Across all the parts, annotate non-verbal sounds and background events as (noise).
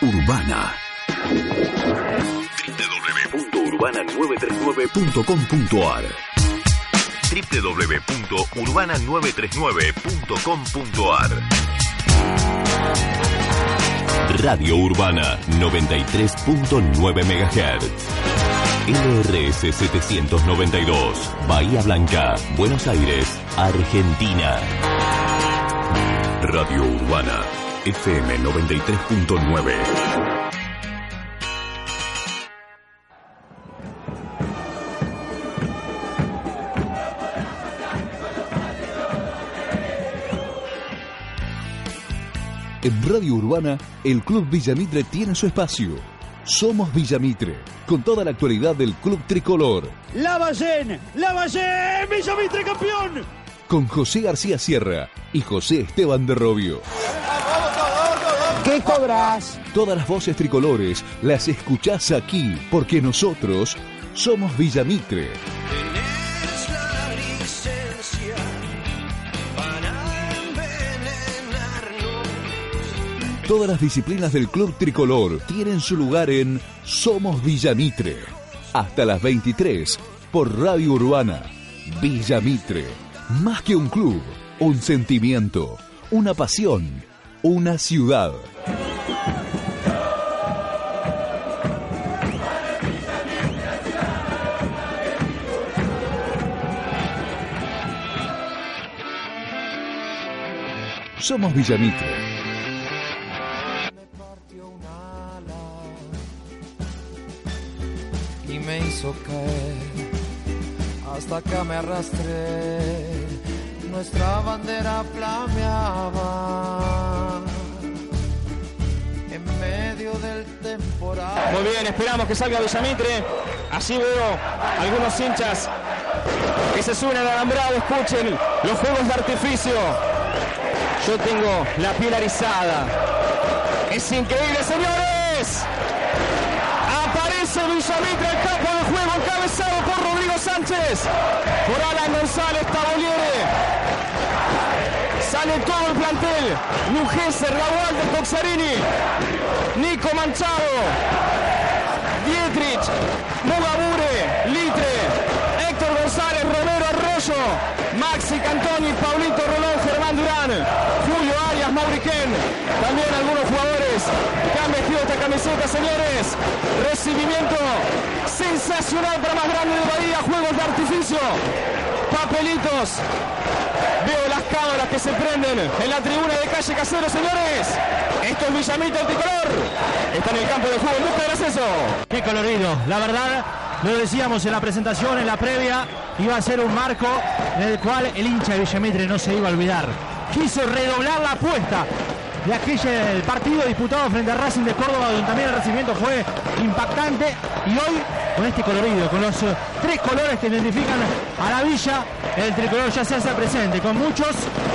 Urbana www.urbana939.com.ar www.urbana939.com.ar Radio Urbana 93.9 MHz. LRS 792, Bahía Blanca, Buenos Aires, Argentina. Radio Urbana, FM 93.9. En Radio Urbana, el Club Villamitre tiene su espacio. Somos Villamitre, con toda la actualidad del Club Tricolor. ¡La Ballén! ¡La Ballén! ¡Villamitre campeón! Con José García Sierra y José Esteban de Robio. Todas las voces tricolores las escuchás aquí, porque nosotros somos Villamitre. Todas las disciplinas del Club Tricolor tienen su lugar en Somos Villamitre. Hasta las 23 por Radio Urbana. Villamitre. Más que un club, un sentimiento, una pasión, una ciudad. Somos Villamitre. me hizo caer hasta que me arrastré. Nuestra bandera flameaba en medio del temporal. Muy bien, esperamos que salga Villamitre. Así veo algunos hinchas que se suben al alambrado, escuchen los juegos de artificio. Yo tengo la piel arizada. Es increíble, señores. Aparece Villamitre el campo de juego encabezado por Rodrigo Sánchez, por Alan González Taboliere. Sale todo el plantel. Lugeser, Walter Coxarini, Nico Manchado, Dietrich, Mugabure, Litre, Héctor González, Romero Arroyo, Maxi Cantoni, Paulito Rolón, Germán Durán, Julio Arias, Mauriquén. También algunos jugadores que han vestido esta camiseta, señores. Recibimiento sensacional para más grande de Bahía, juegos de artificio, papelitos. Veo las cámaras que se prenden en la tribuna de calle Casero, señores. Esto es Villamita el tricolor. Está en el campo de juego busca. Qué colorido, la verdad, lo decíamos en la presentación, en la previa, iba a ser un marco en el cual el hincha de Villamitre no se iba a olvidar. Quiso redoblar la apuesta de aquel partido disputado frente a Racing de Córdoba, donde también el recibimiento fue impactante. Y hoy, con este colorido, con los eh, tres colores que identifican a la villa, el tricolor ya se hace presente, con muchos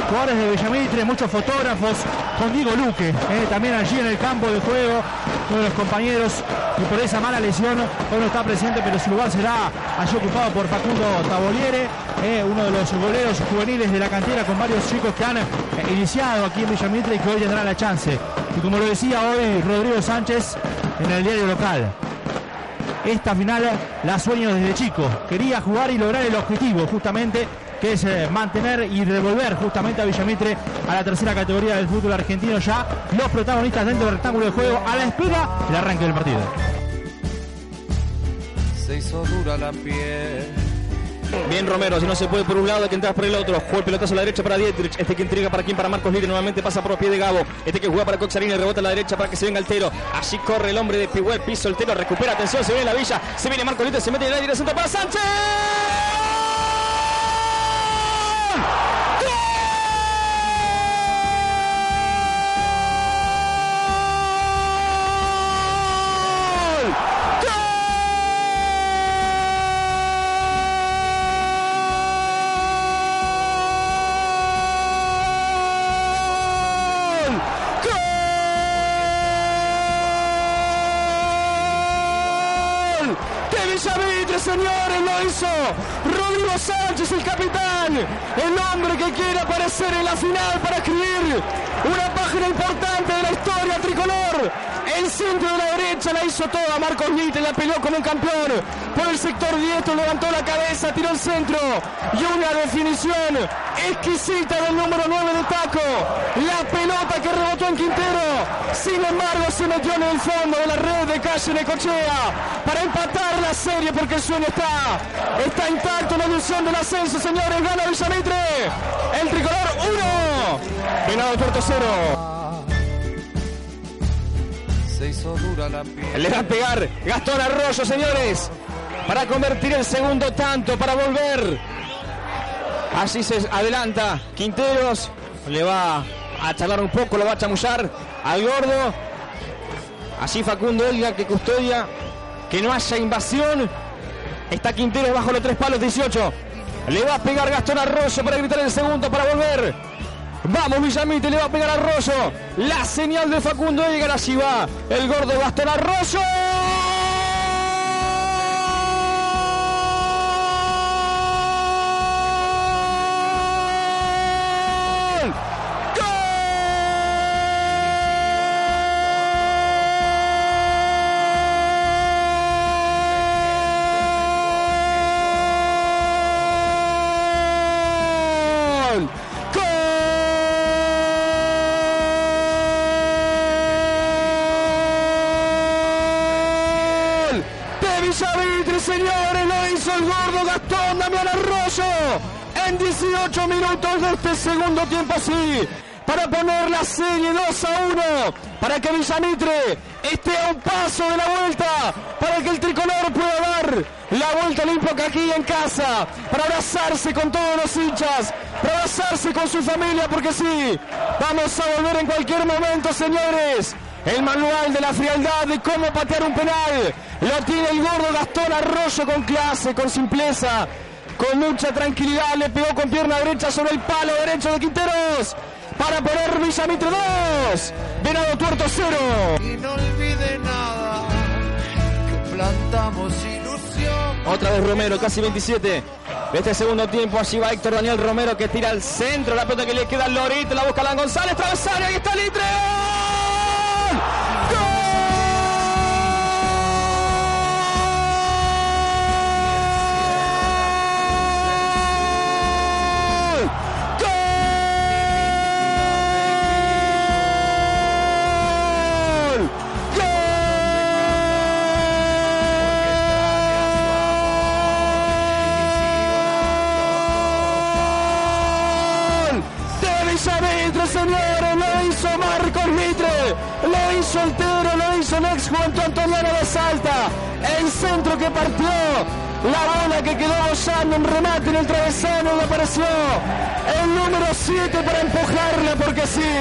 jugadores de Villamitre, muchos fotógrafos, con Diego Luque, eh, también allí en el campo de juego, uno de los compañeros que por esa mala lesión hoy no está presente, pero su lugar será allí ocupado por Facundo Taboliere, eh, uno de los goleros juveniles de la cantera con varios chicos que han iniciado aquí en Villamitre y que hoy tendrán la chance. Y como lo decía hoy Rodrigo Sánchez en el diario local, esta final la sueño desde chico. Quería jugar y lograr el objetivo, justamente, que es eh, mantener y devolver justamente a Villamitre a la tercera categoría del fútbol argentino ya los protagonistas dentro del rectángulo de juego a la espera del arranque del partido. Se hizo dura la piel. Bien Romero, si no se puede por un lado hay que entrar por el otro. Juega el pelotazo a la derecha para Dietrich. Este que intriga para quién, para Marcos Litre. Nuevamente pasa por pies de Gabo. Este que juega para Coxarini, rebota a la derecha para que se venga Altero. Allí corre el hombre de Piguel, piso Altero, recupera atención, se viene la villa. Se viene Marcos Litre, se mete en la dirección para Sánchez. De Villamitre, señores, lo hizo Rodrigo Sánchez, el capitán, el hombre que quiere aparecer en la final para escribir una página importante de la historia tricolor. El centro de la derecha la hizo toda. Marcos Litre la peleó como un campeón. Por el sector diestro levantó la cabeza, tiró el centro. Y una definición exquisita del número 9 de Taco. La pelota que rebotó en Quintero. Sin embargo, se metió en el fondo de la red de calle Necochea para empatar la serie porque el sueño está. Está intacto la ilusión del ascenso, señores. Gana Villamitre. El tricolor 1. Venado Puerto 0. Se hizo dura la piel. Le va a pegar Gastón Arroyo, señores. Para convertir el segundo tanto, para volver. Así se adelanta Quinteros. Le va a charlar un poco, lo va a chamullar al gordo. Así Facundo Elga que custodia que no haya invasión. Está Quinteros bajo los tres palos 18. Le va a pegar Gastón Arroyo para gritar el segundo para volver. Vamos Villamite, le va a pegar Arroyo. La señal de Facundo Edgar, allí va el gordo Gastón Arroyo. En 18 minutos de este segundo tiempo, sí, para poner la serie 2 a 1, para que Villamitre esté a un paso de la vuelta, para que el tricolor pueda dar la vuelta olímpica aquí en casa, para abrazarse con todos los hinchas, para abrazarse con su familia, porque sí, vamos a volver en cualquier momento, señores. El manual de la frialdad de cómo patear un penal lo tiene el gordo Gastón Arroyo con clase, con simpleza, con mucha tranquilidad. Le pegó con pierna derecha sobre el palo derecho de Quinteros para poner Villamitre 2. Venado Tuerto 0. Y no olvide nada que plantamos ilusión. Otra vez Romero, casi 27. De este segundo tiempo, allí va Héctor Daniel Romero que tira al centro. La pelota que le queda al Lorito, la busca Alan González, travesario, ahí está Litre. Altero, lo hizo el ex Juan Antoniano de Salta, el centro que partió, la bola que quedó bollando en remate en el travesaño y apareció. El número 7 para empujarla, porque sí,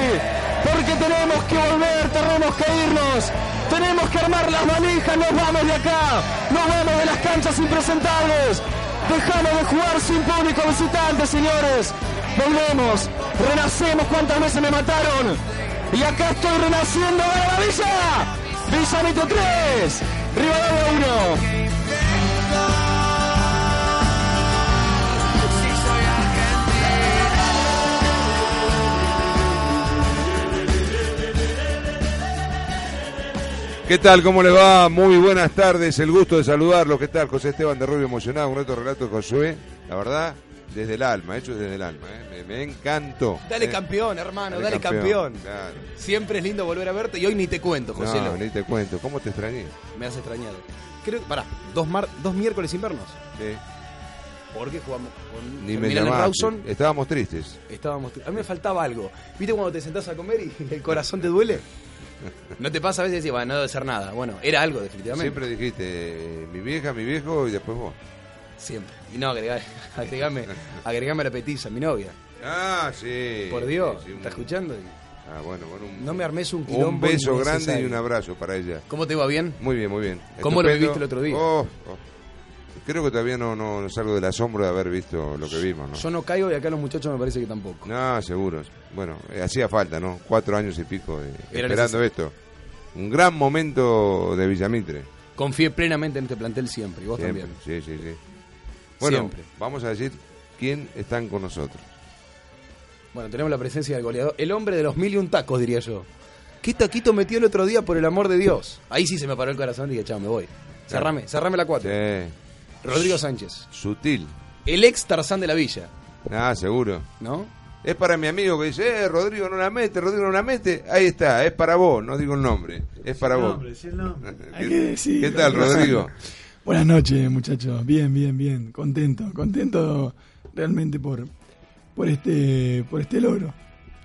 porque tenemos que volver, tenemos que irnos, tenemos que armar las manijas, nos vamos de acá, nos vamos de las canchas impresentables, dejamos de jugar sin público visitante, señores, volvemos, renacemos, cuántas veces me mataron, y acá estoy renaciendo, ¡Gana la Villa! Villa Mito 3, Rivadavia 1. Si soy argentino. ¿Qué tal? ¿Cómo le va? Muy buenas tardes. El gusto de saludarlo. ¿Qué tal? José Esteban de Rubio emocionado con otro relato de Josué. La verdad, desde el alma, hecho desde el alma. ¿eh? Me, me encantó. Dale ¿eh? campeón, hermano, dale, Dale campeón. Claro. Siempre es lindo volver a verte y hoy ni te cuento, José. No, ni te cuento. ¿Cómo te extrañé? Me has extrañado. Creo que, pará, dos, mar- dos miércoles invernos. Sí. Porque jugamos con Ni me. Rawson. Estábamos tristes. Estábamos, a mí me faltaba algo. ¿Viste cuando te sentás a comer y (laughs) el corazón te duele? ¿No te pasa a veces decir, bueno, no debe ser nada? Bueno, era algo definitivamente. Siempre dijiste, mi vieja, mi viejo y después vos. Siempre. Y no, agregá- (laughs) agregame, agregame la petiza, mi novia. Ah, sí. Por Dios, Sí, sí, un- ¿está escuchando? Ah, bueno, bueno. Un, No me armes un quilombo un beso grande y un abrazo para ella. ¿Cómo te va bien? Muy bien, muy bien. ¿Cómo lo viviste el otro día? Oh, oh. Creo que todavía no, no, no salgo del asombro de haber visto lo que vimos, ¿no? Yo no caigo y acá los muchachos me parece que tampoco. No, seguro. Bueno, eh, hacía falta, ¿no? Cuatro años y pico Era esperando necesario. esto. Un gran momento de Villamitre. Confié plenamente en este plantel siempre, y vos Siempre. también. Sí, sí, sí. Bueno, Siempre. vamos a decir quién están con nosotros. Bueno, tenemos la presencia del goleador, el hombre de los mil y un tacos, diría yo. ¿Qué taquito metió el otro día por el amor de Dios? Ahí sí se me paró el corazón y dije, chao, me voy. Cerrame, cerrame la 4. Sí. Rodrigo Sánchez. Sutil. El ex Tarzán de la Villa, Ah, seguro. ¿no? Es para mi amigo que dice, eh, Rodrigo no la mete, Rodrigo no la mete. Ahí está, es para vos, no digo el nombre. Es para vos. (laughs) Hay que decir, ¿Qué tal, Rodrigo? (laughs) Buenas noches, muchachos. Bien, bien, bien. Contento, contento realmente por, por este, por este logro.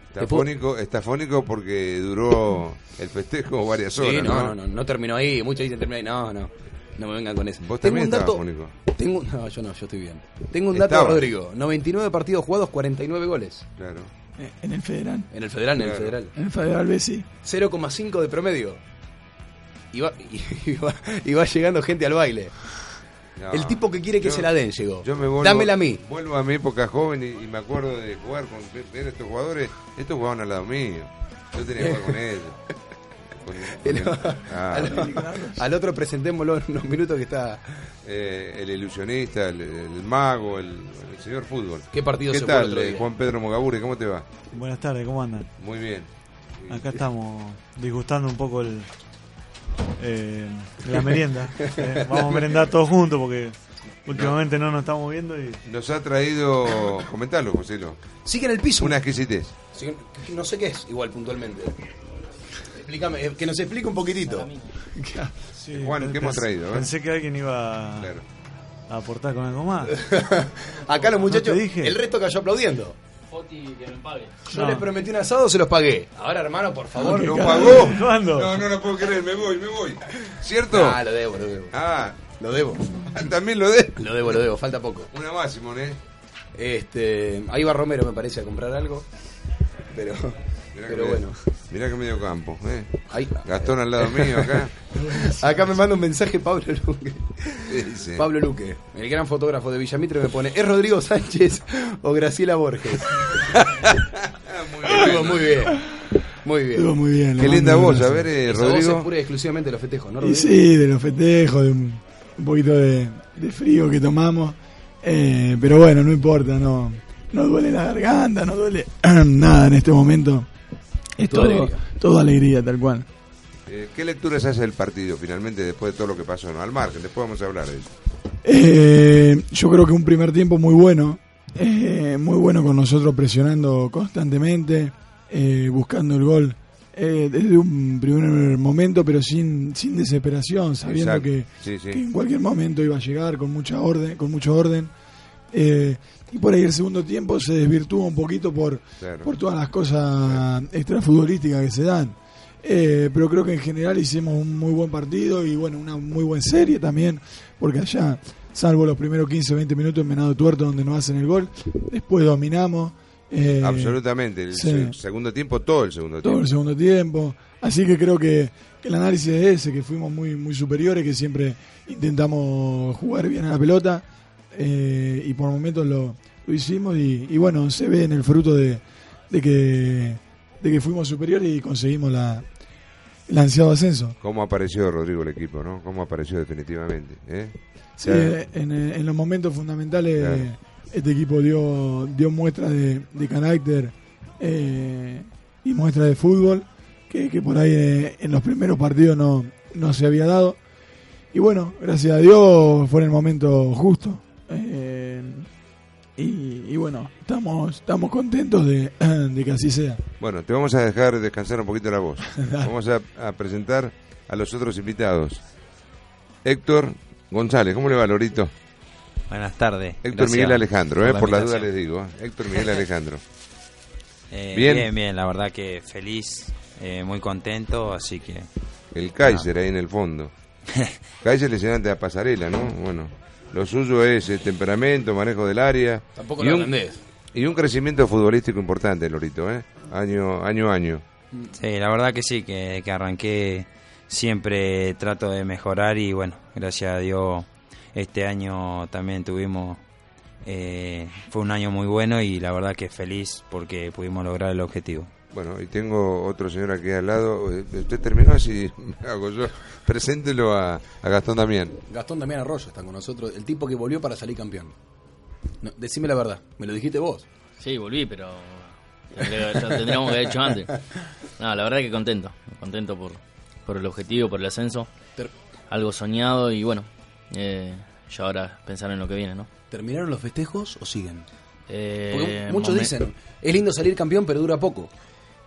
Está fónico, está fónico porque duró el festejo varias horas, Sí, no, ¿no? no, no, no terminó ahí. Muchos dicen terminó ahí. No, no. No me vengan con eso. Vos Tengo también un dato. estabas fónico. Tengo, no, yo no, yo estoy bien. Tengo un dato, Estabas. Rodrigo. 99 partidos jugados, 49 goles. Claro. Eh, En el federal. En el federal, en el federal. En el federal B sí. 0,5 de promedio. Y va, y, va, y va llegando gente al baile. No. El tipo que quiere que Yo- se la den llegó. Yo me vuelvo, Dámela a mí. Vuelvo a mi época joven y, y me acuerdo de jugar con ver estos jugadores. Estos jugaban al lado mío. Yo tenía que jugar con ellos. (laughs) Con- con el- ah, al, al otro presentémoslo en unos minutos que está. eh, el ilusionista, el, el mago, el, el señor fútbol. ¿Qué partido ¿Qué se tal, otro eh, día? Juan Pedro Mogaburi? ¿Cómo te va? Buenas tardes, ¿cómo andan? Muy bien. Acá estamos disgustando un poco el, eh, la merienda. (laughs) Eh, vamos a merendar todos juntos porque últimamente no nos estamos viendo y Nos ha traído, comentalo, Joselo, Sigue en el piso. una exquisitez. Sigue- no sé qué es, igual puntualmente. Explícame, eh, que nos explique un poquitito. Sí, Juan, ¿qué hemos traído, eh? Pensé que alguien iba a, Claro. a aportar con algo más. (laughs) Acá los ¿No muchachos, el resto cayó aplaudiendo. Yo No. les prometí un asado, se los pagué. Ahora, hermano, por favor. (laughs) ¿Lo pagó? ¿Cuándo? No, no lo puedo creer, me voy, me voy. ¿Cierto? Ah, lo debo, lo debo. Ah, Lo debo. (laughs) también lo de. Lo debo, lo debo, falta poco. Una más, Simón, ¿eh? Este, ahí va Romero, me parece, a comprar algo. Pero, Mirá pero que- bueno. Mirá que medio campo, ¿eh? Ahí, Gastón al lado mío acá. (laughs) acá me manda un mensaje Pablo Luque. ¿Qué dice? Pablo Luque, el gran fotógrafo de Villamitre, me pone, ¿es Rodrigo Sánchez o Graciela Borges? (laughs) Muy bien. Muy bien. Muy bien. Qué linda voz, a ver, eh, Esa voz es Rodrigo. pura y exclusivamente de los festejos, ¿no, Y Rodrigo? sí, de los festejos, de un, un poquito de, de frío que tomamos. Eh, pero bueno, no importa, no, no duele la garganta, no duele (clears throat) nada en este momento. Es Todo todo, alegría. todo alegría, tal cual. Eh, ¿Qué lecturas hace del partido finalmente después de todo lo que pasó? ¿no? Al margen, después vamos a hablar de eso. Eh, yo creo que un primer tiempo muy bueno, eh, muy bueno con nosotros presionando constantemente, eh, buscando el gol eh, desde un primer momento, pero sin, sin desesperación, sabiendo que, Sí, sí. que en cualquier momento iba a llegar con mucha orden, con mucho orden. Y por ahí el segundo tiempo se desvirtúa un poquito por, Claro. por todas las cosas extrafutbolísticas que se dan. Eh, pero creo que en general hicimos un muy buen partido y bueno, una muy buena serie también, porque allá, salvo los primeros 15 o 20 minutos en Venado Tuerto donde nos hacen el gol, después dominamos. eh, Absolutamente. El sí. segundo tiempo, todo el segundo todo tiempo. el segundo tiempo. Así que creo que, que el análisis es ese, que fuimos muy, muy superiores, que siempre intentamos jugar bien a la pelota eh, y por momentos lo, lo hicimos y, y bueno, se ve en el fruto de, de que, de que fuimos superiores y conseguimos la, el ansiado ascenso. ¿Cómo apareció Rodrigo el equipo, no? ¿Cómo apareció definitivamente? ¿eh? Sí, Claro. en, en los momentos fundamentales Claro. este equipo dio, dio muestras de, de carácter eh, y muestras de fútbol que, que por ahí eh, en los primeros partidos no, no se había dado. Y bueno, gracias a Dios fue en el momento justo. Eh, y, y bueno, estamos, estamos contentos de, (clears throat) de que así sea. Bueno, te vamos a dejar descansar un poquito la voz. (laughs) Vamos a, a presentar a los otros invitados. Héctor González, ¿cómo le va, Lorito? Buenas tardes. Héctor Gracias Miguel Alejandro, eh, la por las dudas invitación. les digo. eh. Héctor Miguel Alejandro. (laughs) Eh, Bien. bien. bien, la verdad que feliz, eh, muy contento, así que El Kaiser ahí en el fondo. (laughs) Kaiser lesionante a pasarela, ¿no? Bueno, lo suyo es el temperamento, manejo del área. Tampoco y lo un, entendés. y un crecimiento futbolístico importante, Lorito, ¿eh? Año, año a año. sí, la verdad que sí, que, que arranqué siempre trato de mejorar y bueno, gracias a Dios este año también tuvimos, eh, fue un año muy bueno y la verdad que feliz porque pudimos lograr el objetivo. Bueno, y tengo otro señor aquí al lado. Eh, Usted terminó así, (laughs) hago yo. Preséntelo a, a Gastón Damián. Gastón Damián Arroyo está con nosotros, el tipo que volvió para salir campeón. No, decime la verdad, me lo dijiste vos. Sí, volví, pero Lo tendríamos que haber hecho antes. No, la verdad que contento. Contento por, por el objetivo, por el ascenso. Ter- Algo soñado y bueno, eh, ya ahora pensar en lo que viene, ¿no? ¿Terminaron los festejos o siguen? Eh, Porque muchos dicen, es lindo salir campeón, pero dura poco.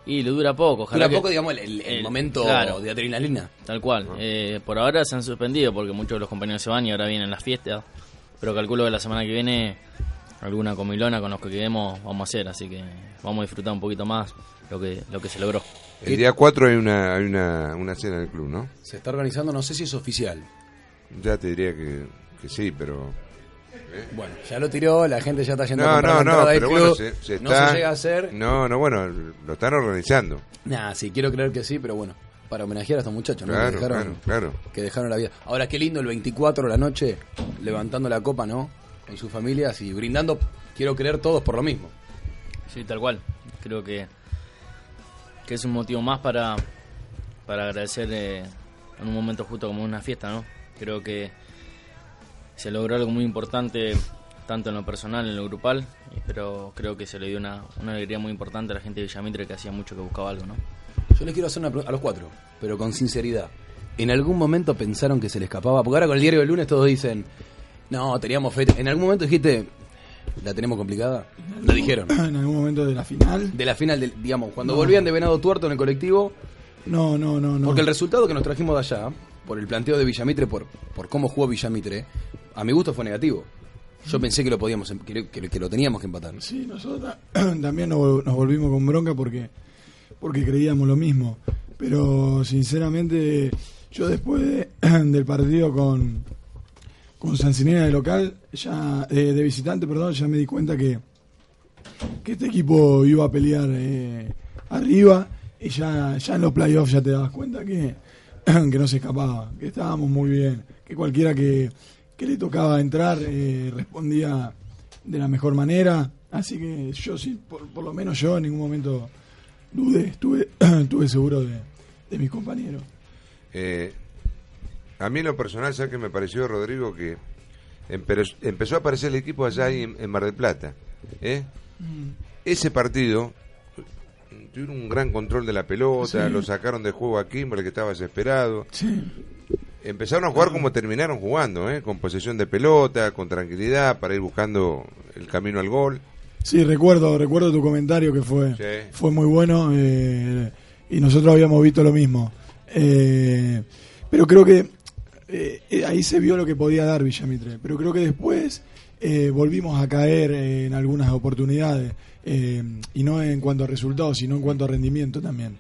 Y le dura poco. ojalá Dura que- poco, digamos, el, el- momento claro. de adrenalina. Tal cual. Eh, por ahora se han suspendido porque muchos de los compañeros se van y ahora vienen las fiestas. Pero calculo que la semana que viene alguna comilona con los que quedemos vamos a hacer. Así que vamos a disfrutar un poquito más lo que, lo que se logró. El día 4 hay una, hay una, una cena en el club, ¿no? Se está organizando, no sé si es oficial. Ya te diría que, que sí, pero... Bueno, ya lo tiró, la gente ya está yendo a No, comprar no, la no, pero club. bueno, se, se No está- se llega a hacer. No, no, bueno, lo están organizando. Nah, sí, quiero creer que sí, pero bueno, para homenajear a estos muchachos, ¿no? Claro, que, dejaron, claro, claro. que dejaron la vida. Ahora, qué lindo el 24 de la noche, levantando la copa, ¿no? Con sus familias y brindando, quiero creer, todos por lo mismo. Sí, tal cual. Creo que, que es un motivo más para, para agradecer eh, en un momento justo como una fiesta, ¿no? Creo que se logró algo muy importante, tanto en lo personal, en lo grupal, pero creo que se le dio una, una alegría muy importante a la gente de Villamitre que hacía mucho que buscaba algo, ¿no? Yo les quiero hacer una pregunta a los cuatro, pero con sinceridad. ¿En algún momento pensaron que se le escapaba? Porque ahora con el diario del lunes todos dicen, no, teníamos fe. ¿En algún momento dijiste, la tenemos complicada? Lo dijeron. (clears throat) En algún momento de la final. De la final, del, digamos, cuando No. volvían de Venado Tuerto en el colectivo, No, no, no, no. porque el resultado que nos trajimos de allá, por el planteo de Villamitre, por, por cómo jugó Villamitre, a mi gusto fue negativo. Yo pensé que lo podíamos, em- que, que- que lo teníamos que empatar. Sí, nosotros (clears throat) también nos, vol- nos volvimos con bronca porque, porque creíamos lo mismo. Pero sinceramente, yo después de- (clears throat) del partido con, con Sancinena de local, ya eh, de visitante, perdón, ya me di cuenta que, que este equipo iba a pelear eh, arriba y ya, ya en los playoffs ya te dabas cuenta que, (clears throat) que no se escapaba, que estábamos muy bien, que cualquiera que, que le tocaba entrar eh, respondía de la mejor manera, así que yo sí, por, por lo menos yo en ningún momento dudé, estuve, (clears throat) estuve seguro de, de mis compañeros. Eh, a mí en lo personal, ¿sabes qué me pareció, Rodrigo? Que empe- empezó a aparecer el equipo allá ahí en, en Mar del Plata. ¿eh? Ese partido tuvieron un gran control de la pelota, Sí. lo sacaron de juego a Kimberley que estaba desesperado. Sí. Empezaron a jugar como terminaron jugando, ¿eh? con posesión de pelota, con tranquilidad, para ir buscando el camino al gol. Sí, recuerdo, recuerdo tu comentario que fue, Sí. fue muy bueno eh, y nosotros habíamos visto lo mismo. Eh, pero creo que eh, eh, ahí se vio lo que podía dar Villamitre. Pero creo que después eh, volvimos a caer en algunas oportunidades y no en cuanto a resultados, sino en cuanto a rendimiento también.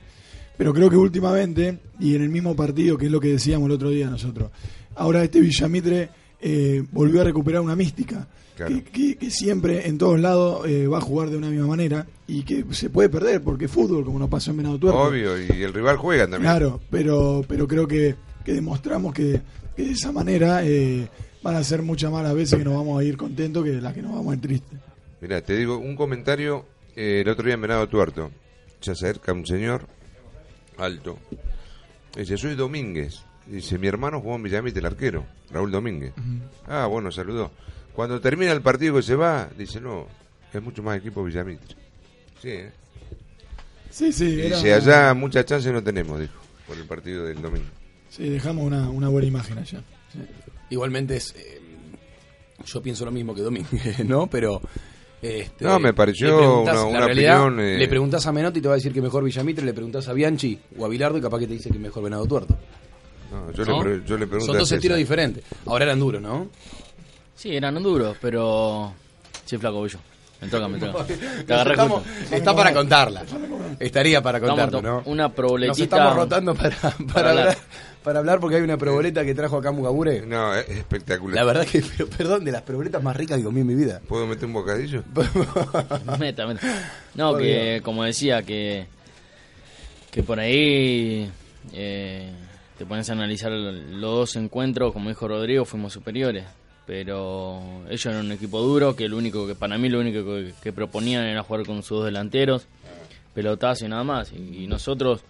Pero creo que últimamente, y en el mismo partido, que es lo que decíamos el otro día nosotros, ahora este Villamitre eh, volvió a recuperar una mística. Claro. Que, que- que siempre en todos lados eh, va a jugar de una misma manera y que se puede perder porque es fútbol, como nos pasó en Venado Tuerto. Obvio, y el rival juega también. Claro, pero, pero creo que, que demostramos que, que de esa manera eh, van a ser muchas más las veces que nos vamos a ir contentos que las que nos vamos a ir tristes. Mira, te digo un comentario. eh, el otro día en Venado Tuerto se acerca un señor alto. Dice, soy Domínguez. Dice, mi hermano jugó en Villamite, el arquero, Raúl Domínguez. Ah, bueno, saludó. Cuando termina el partido que se va, dice, no, es mucho más equipo Villamite. Sí, ¿eh? Sí, sí, Y era- dice, allá muchas chances no tenemos, dijo, por el partido del domingo. sí, dejamos una, una buena imagen allá. sí. Igualmente es. eh, yo pienso lo mismo que Domínguez, (laughs) ¿no? Pero. Este, No, me pareció le preguntás- una- una realidad, opinión, eh, Le preguntás a Menotti y te va a decir que mejor Villamitre, le preguntás a Bianchi o a Bilardo y capaz que te dice que mejor Venado Tuerto. No, yo, ¿no? le, pre- yo le pregunto Son dos estilos diferentes. Ahora eran duros, ¿no? Sí, eran duros, pero... Sí, flaco, yo. Me toca, me toca. (laughs) Te Nos agarré estamos- justo. está para contarla. Estaría para contarlo, ¿no? Una proboletita... Nos estamos rotando para, para, para hablar. hablar. para hablar porque hay una proboleta que trajo acá Mugabure. No, es espectacular. La verdad que, (laughs) pero, perdón, de las proboletas más ricas que comí en mi vida. ¿Puedo meter un bocadillo? (laughs) Meta, meta. No, que como decía, que, que por ahí eh, te pones a analizar los dos encuentros, como dijo Rodrigo, fuimos superiores. Pero ellos eran un equipo duro, que lo único que para mí lo único que, proponían era jugar con sus dos delanteros, pelotazo y nada más. Y, y nosotros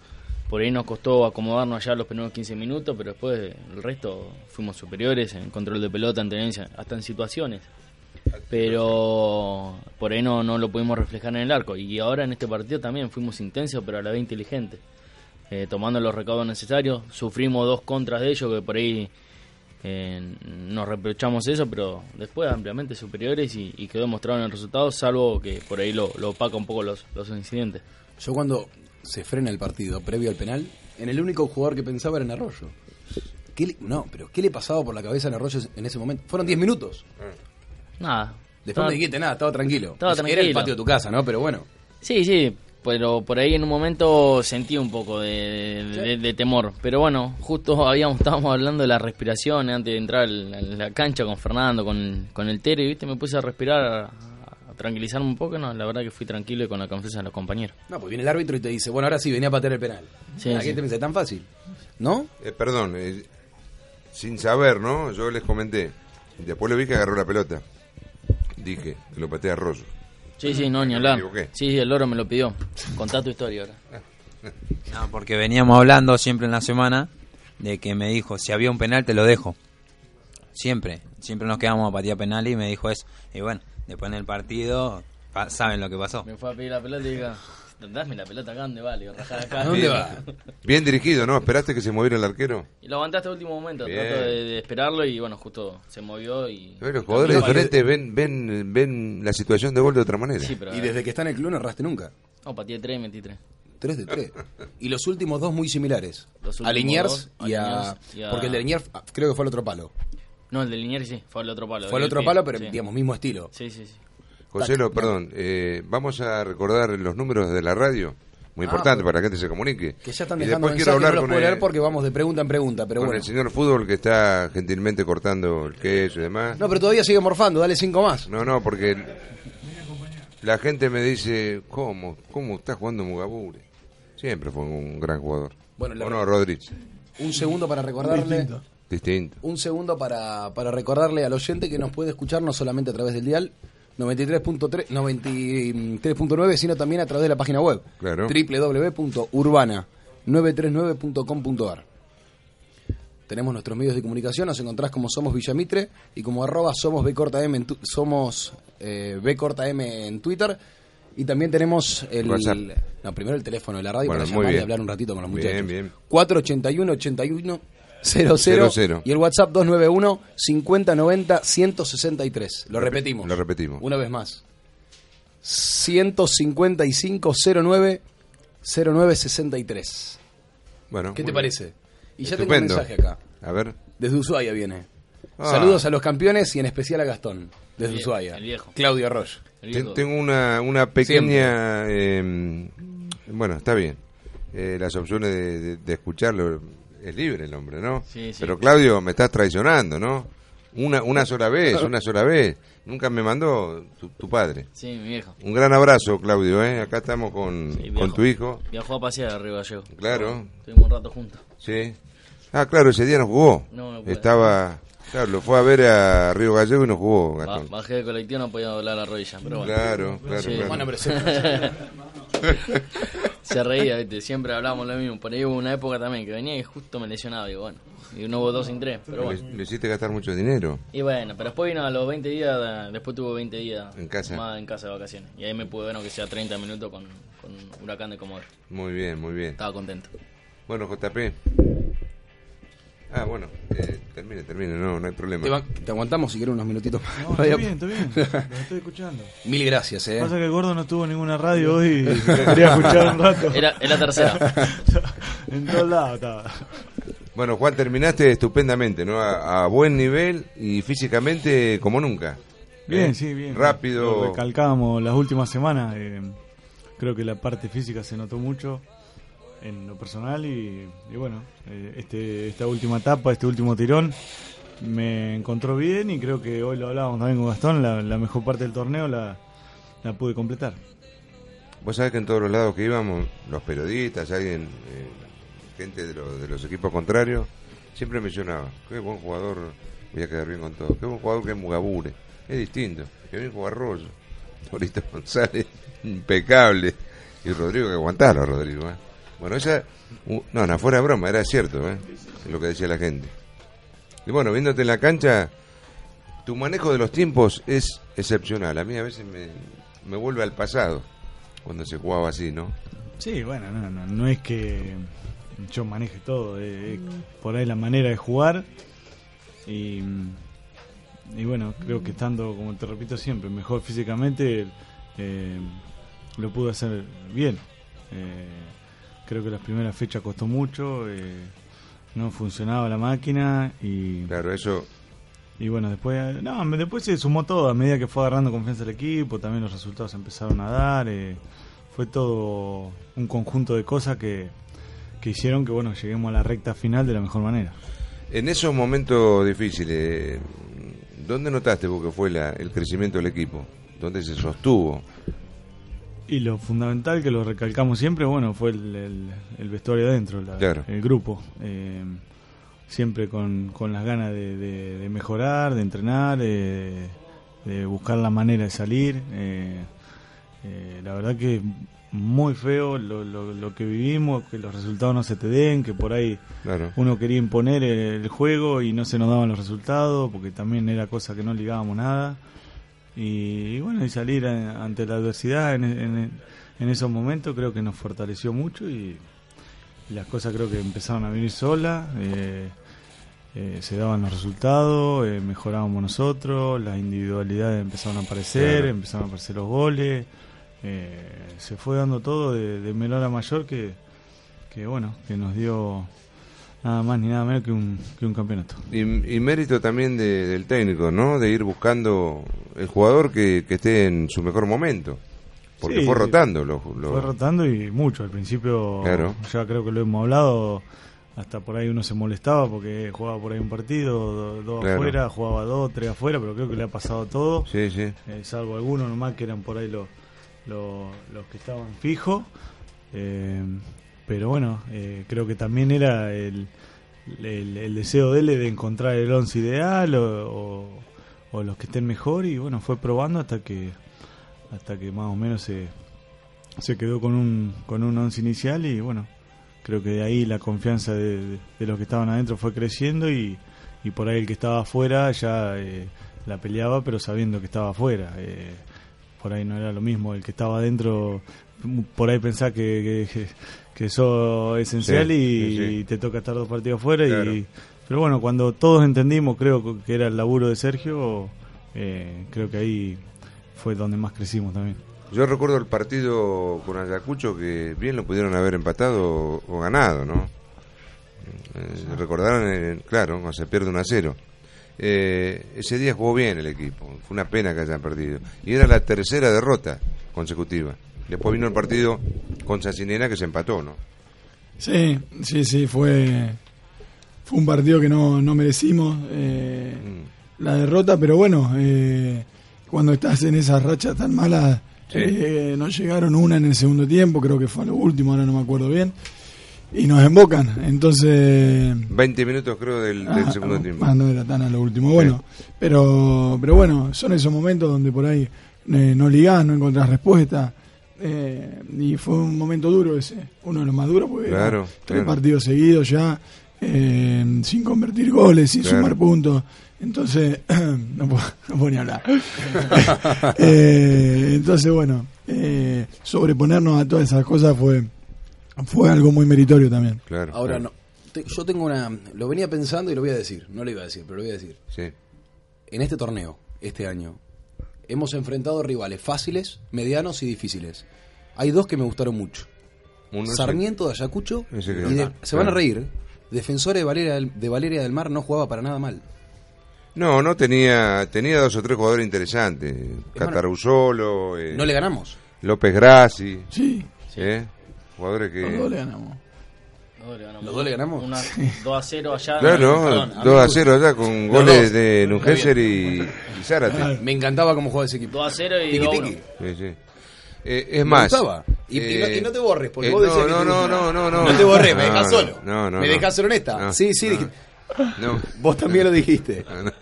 por ahí nos costó acomodarnos allá los primeros 15 minutos, pero después el resto fuimos superiores en control de pelota, en tenencia, hasta en situaciones. pero por ahí no, no lo pudimos reflejar en el arco. Y ahora en este partido también fuimos intensos, pero a la vez inteligentes. Eh, tomando los recaudos necesarios, sufrimos dos contras de ellos que por ahí eh, nos reprochamos eso, pero después ampliamente superiores y, y quedó demostrado en el resultado, salvo que por ahí lo, lo opaca un poco los, los incidentes. Yo cuando se frena el partido previo al penal, en el único jugador que pensaba era en Arroyo. ¿Qué le- no, pero ¿qué le pasaba por la cabeza a Arroyo en ese momento? Fueron 10 minutos. Nada. Después Estaba- me dijiste nada, estaba tranquilo. Estaba Era el patio de tu casa, ¿no? Pero bueno. Sí, sí, pero por ahí en un momento sentí un poco de, de- de temor. Pero bueno, justo (laughs) habíamos estábamos hablando de la respiración antes de entrar a la cancha con Fernando, con, con el Tere, y viste, me puse a respirar, a, tranquilizarme un poco. No, la verdad que fui tranquilo y con la confianza de los compañeros. No, pues viene el árbitro y te dice, bueno, ahora sí, venía a patear el penal. Sí, ¿A sí. qué te piensa? ¿Tan fácil? ¿No? Eh, perdón, eh, sin saber, ¿no? Yo les comenté. Después lo vi que agarró la pelota. Dije que lo patea a Arroyo. Sí, sí, no, ni hablar. equivoqué. Sí, el loro me lo pidió. Contá tu historia ahora. (laughs) No, porque veníamos hablando siempre en la semana de que me dijo, si había un penal te lo dejo. Siempre, siempre nos quedamos a patear penal y me dijo eso. Y bueno, después en el partido pa- saben lo que pasó. Me fue a pedir la pelota y diga, dame la pelota acá, ¿dónde va? Le digo, rajá acá. ¿A dónde va? (laughs) Bien dirigido, ¿no? ¿Esperaste que se moviera el arquero? Y lo aguanté hasta el último momento, Bien. trato de, de esperarlo y bueno, justo se movió y... Eh, Los jugadores diferentes ven, ven, ven la situación de gol de otra manera. Sí, pero... Y desde que está en el club no erraste nunca. No, pateé 3 y metí 3. 3 de 3. Y los últimos dos muy similares. Los a últimos Liniers dos, y, a... Liniers y a- Porque el de Liniers ah, creo que fue al otro palo. No, el de Liniers sí, fue al otro palo. Fue al el otro pie, palo, pero sí. digamos, mismo estilo. Sí, sí, sí. Joselo, perdón, eh, vamos a recordar los números de la radio. Muy Ah, importante para que la gente se comunique. Que ya están Y dejando después mensajes, quiero hablar no los con el, porque vamos de pregunta en pregunta, pero con bueno. el señor fútbol que está gentilmente cortando el queso y demás. No, pero todavía sigue morfando, dale cinco más. No, no, porque el- la gente me dice, ¿cómo? ¿Cómo está jugando Mugabure? Siempre fue un gran jugador. Bueno, la ¿O no, Rodríguez? Un segundo para recordarle. Distinto. Distinto. Un segundo para, para recordarle al oyente que nos puede escuchar no solamente a través del dial 93.3 93.9, sino también a través de la página web Claro. www.urbana939.com.ar. Tenemos nuestros medios de comunicación, nos encontrás como Somos Villamitre y como arroba somos B corta M en tu- somos eh, B corta M en Twitter. Y también tenemos el WhatsApp. no, primero el teléfono de la radio Bueno, para llamar y bien. hablar un ratito con los Bien, muchachos. bien. 481 81 00, Cero, cero. y el WhatsApp 291 5090 163. Lo repetimos. Lo repetimos. Una vez más. 155 09 0963. Bueno, ¿Qué te bien. parece? Y ya tengo un mensaje acá. A ver. Desde Ushuaia viene. Ah. Saludos a los campeones y en especial a Gastón. Desde El Ushuaia. el viejo. Claudio Arroyo. El Ten- viejo. Tengo una, una pequeña... eh, bueno, está bien. Eh, las opciones de, de- de escucharlo es libre el hombre, ¿no? Sí, sí. Pero Claudio, me estás traicionando, ¿no? Una, una sola vez, una sola vez. Nunca me mandó tu, tu padre. Sí, mi viejo. Un gran abrazo, Claudio, ¿eh? Acá estamos con, Sí, con tu hijo. Viajó a pasear a Río Gallego. Claro. Estuvimos un rato juntos. Sí. Ah, claro, ese día no jugó. No, no. Estaba... Claro, lo fue a ver a Río Gallego y no jugó, Ba- bajé del colectivo, no podía doblar la rodilla. Pero bueno. Claro, claro, Sí. claro. Bueno, pero (laughs) se- reía, ¿viste? siempre hablábamos lo mismo. Por ahí hubo una época también que venía y justo me lesionaba. Digo, bueno, y no hubo dos sin tres. Pero bueno. Le, le hiciste gastar mucho dinero. Y bueno, pero después vino a los 20 días, después tuvo 20 días En casa. más en casa de vacaciones. Y ahí me pude ver, aunque sea 30 minutos, con, con Huracán de Comodoro. Muy bien, muy bien. Estaba contento. Bueno, JP. Ah, bueno, eh, termine, termine, no, no hay problema. te, va- te aguantamos si quieres unos minutitos más. No, está bien, está bien. Los (laughs) estoy escuchando. Mil gracias, eh. Pasa que el gordo no estuvo en ninguna radio hoy y quería escuchar un rato. Era, es la tercera. (laughs) en todos lados estaba. Bueno, Juan, terminaste estupendamente, ¿no? A, a buen nivel y físicamente como nunca. Bien, ¿Eh? sí, bien. Lo Rápido. recalcábamos las últimas semanas. eh, creo que la parte física se notó mucho en lo personal y, bueno, eh, este, esta última etapa, este último tirón me encontró bien y creo que hoy lo hablábamos también con Gastón, la, mejor parte del torneo la, la pude completar. Vos sabés que en todos los lados que íbamos, los periodistas, alguien, eh, gente de, los- de los equipos contrarios, siempre mencionaba, qué buen jugador, voy a quedar bien con todo, qué buen jugador que es Mugabure, es distinto, que bien juega Arroyo, (laughs) Torito González, impecable, y Rodrigo que aguantalo, Rodrigo, ¿eh? Bueno, esa, no, no, fuera de broma, era cierto, ¿eh? lo que decía la gente. Y bueno, viéndote en la cancha, tu manejo de los tiempos es excepcional. A mí a veces me, me vuelve al pasado cuando se jugaba así, ¿no? Sí, bueno, no, no, no es que yo maneje todo, eh, por ahí la manera de jugar y, y bueno, creo que estando, como te repito siempre, mejor físicamente, eh, lo pude hacer bien. Eh, creo que las primeras fechas costó mucho, eh, no funcionaba la máquina y... Claro, eso... Y bueno, después, no, después se sumó todo, a medida que fue agarrando confianza el equipo, también los resultados empezaron a dar, eh, fue todo un conjunto de cosas que, que hicieron que bueno lleguemos a la recta final de la mejor manera. En esos momentos difíciles, ¿dónde notaste vos que fue la- el crecimiento del equipo? ¿Dónde se sostuvo? Y lo fundamental que lo recalcamos siempre, bueno, fue el, el- el vestuario adentro, la- Claro. el grupo. Eh, siempre con, con las ganas de, de- de mejorar, de entrenar, eh, de buscar la manera de salir. Eh, eh, la verdad que muy feo lo, lo- lo que vivimos, que los resultados no se te den, que por ahí Claro. uno quería imponer el juego y no se nos daban los resultados, porque también era cosa que no ligábamos nada. Y, bueno, y salir a- ante la adversidad en, en- en esos momentos creo que nos fortaleció mucho y, y las cosas creo que empezaron a venir solas. eh, eh, se daban los resultados, eh, mejorábamos nosotros, las individualidades empezaron a aparecer, Claro. empezaron a aparecer los goles, se fue dando todo de, de menor a mayor que, que bueno, que nos dio nada más ni nada menos que un, que un campeonato. Y, y mérito también de- del técnico, ¿no? De ir buscando el jugador que, que esté en su mejor momento. Porque Sí, fue rotando. Lo, lo- Fue rotando y mucho. Al principio, Claro. ya creo que lo hemos hablado, hasta por ahí uno se molestaba porque jugaba por ahí un partido, do- dos Claro. afuera, jugaba dos, tres afuera, pero creo que le ha pasado todo. Sí, sí. Eh, salvo algunos nomás que eran por ahí los, los, los que estaban fijos. Eh, pero bueno, eh, creo que también era el, el, deseo de él de encontrar el once ideal o, los que estén mejor y bueno, fue probando hasta que hasta que más o menos se, se quedó con un, con un once inicial y bueno, creo que de ahí la confianza de, de- de los que estaban adentro fue creciendo y, y por ahí el que estaba afuera ya eh, la peleaba pero sabiendo que estaba afuera. Eh, por ahí no era lo mismo, el que estaba adentro por ahí pensar que, que, que eso es esencial Sí, y, sí, sí. y te toca estar dos partidos afuera Claro. y pero bueno, cuando todos entendimos, creo que era el laburo de Sergio, eh, creo que ahí fue donde más crecimos también. Yo recuerdo el partido con Ayacucho que bien lo pudieron haber empatado o, ganado, ¿no? Eh, recordaron, eh, claro, se pierde 1 a 0. Eh, ese día jugó bien el equipo, fue una pena que hayan perdido. Y era la tercera derrota consecutiva. Después vino el partido con Sacinena que se empató, ¿no? Sí, sí, sí, fue, fue un partido que no, no merecimos eh, la derrota, pero bueno, eh, cuando estás en esa racha tan mala, Sí. eh, nos llegaron una en el segundo tiempo, creo que fue a lo último, ahora no me acuerdo bien, y nos embocan, entonces... 20 minutos creo del, del Ah, segundo ah, tiempo. ah, no era tan a lo último. Bueno, pero, pero bueno, son esos momentos donde por ahí eh, no ligás, no encontrás respuesta. Eh, y fue un momento duro ese, uno de los más duros, porque Claro, tres claro. partidos seguidos ya, eh, sin convertir goles, sin Claro. sumar puntos. Entonces, (clears throat) no puedo, no puedo ni hablar. (laughs) (laughs) Eh, entonces, bueno, eh, sobreponernos a todas esas cosas fue, fue algo muy meritorio también. Claro. Ahora claro. no. Te- yo tengo una. Lo venía pensando y lo voy a decir. No lo iba a decir, pero lo voy a decir. Sí. En este torneo, este año, hemos enfrentado rivales fáciles, medianos y difíciles. Hay dos que me gustaron mucho. Uno Sarmiento de Ayacucho y de- se van a reír. Defensores de Valeria, del, de Valeria del Mar no jugaba para nada mal. No, no tenía tenía dos o tres jugadores interesantes. Cataruzolo, eh, No le ganamos. López Grassi, Sí, ¿eh? jugadores que... dos le ganamos. Los dos le ganamos. ¿Los dos le ganamos? Una, 2 a 0 allá. Claro, ¿no? a 2 a mí- 0 allá con Los goles dos. de Nungesser y, y Zárate. Me encantaba cómo jugaba ese equipo. 2 a 0 y Tiki 2 a tiki. 1. Sí, sí. Eh, es Me más... gustaba. Y, y no, eh, y no te borres, porque eh, vos decías no, que no, no, no, no, no. No te borré, me no, solo. no, no, me no. dejás ser honesta. No, sí, sí, no. dijiste. No. (laughs) Vos también lo dijiste. No, no.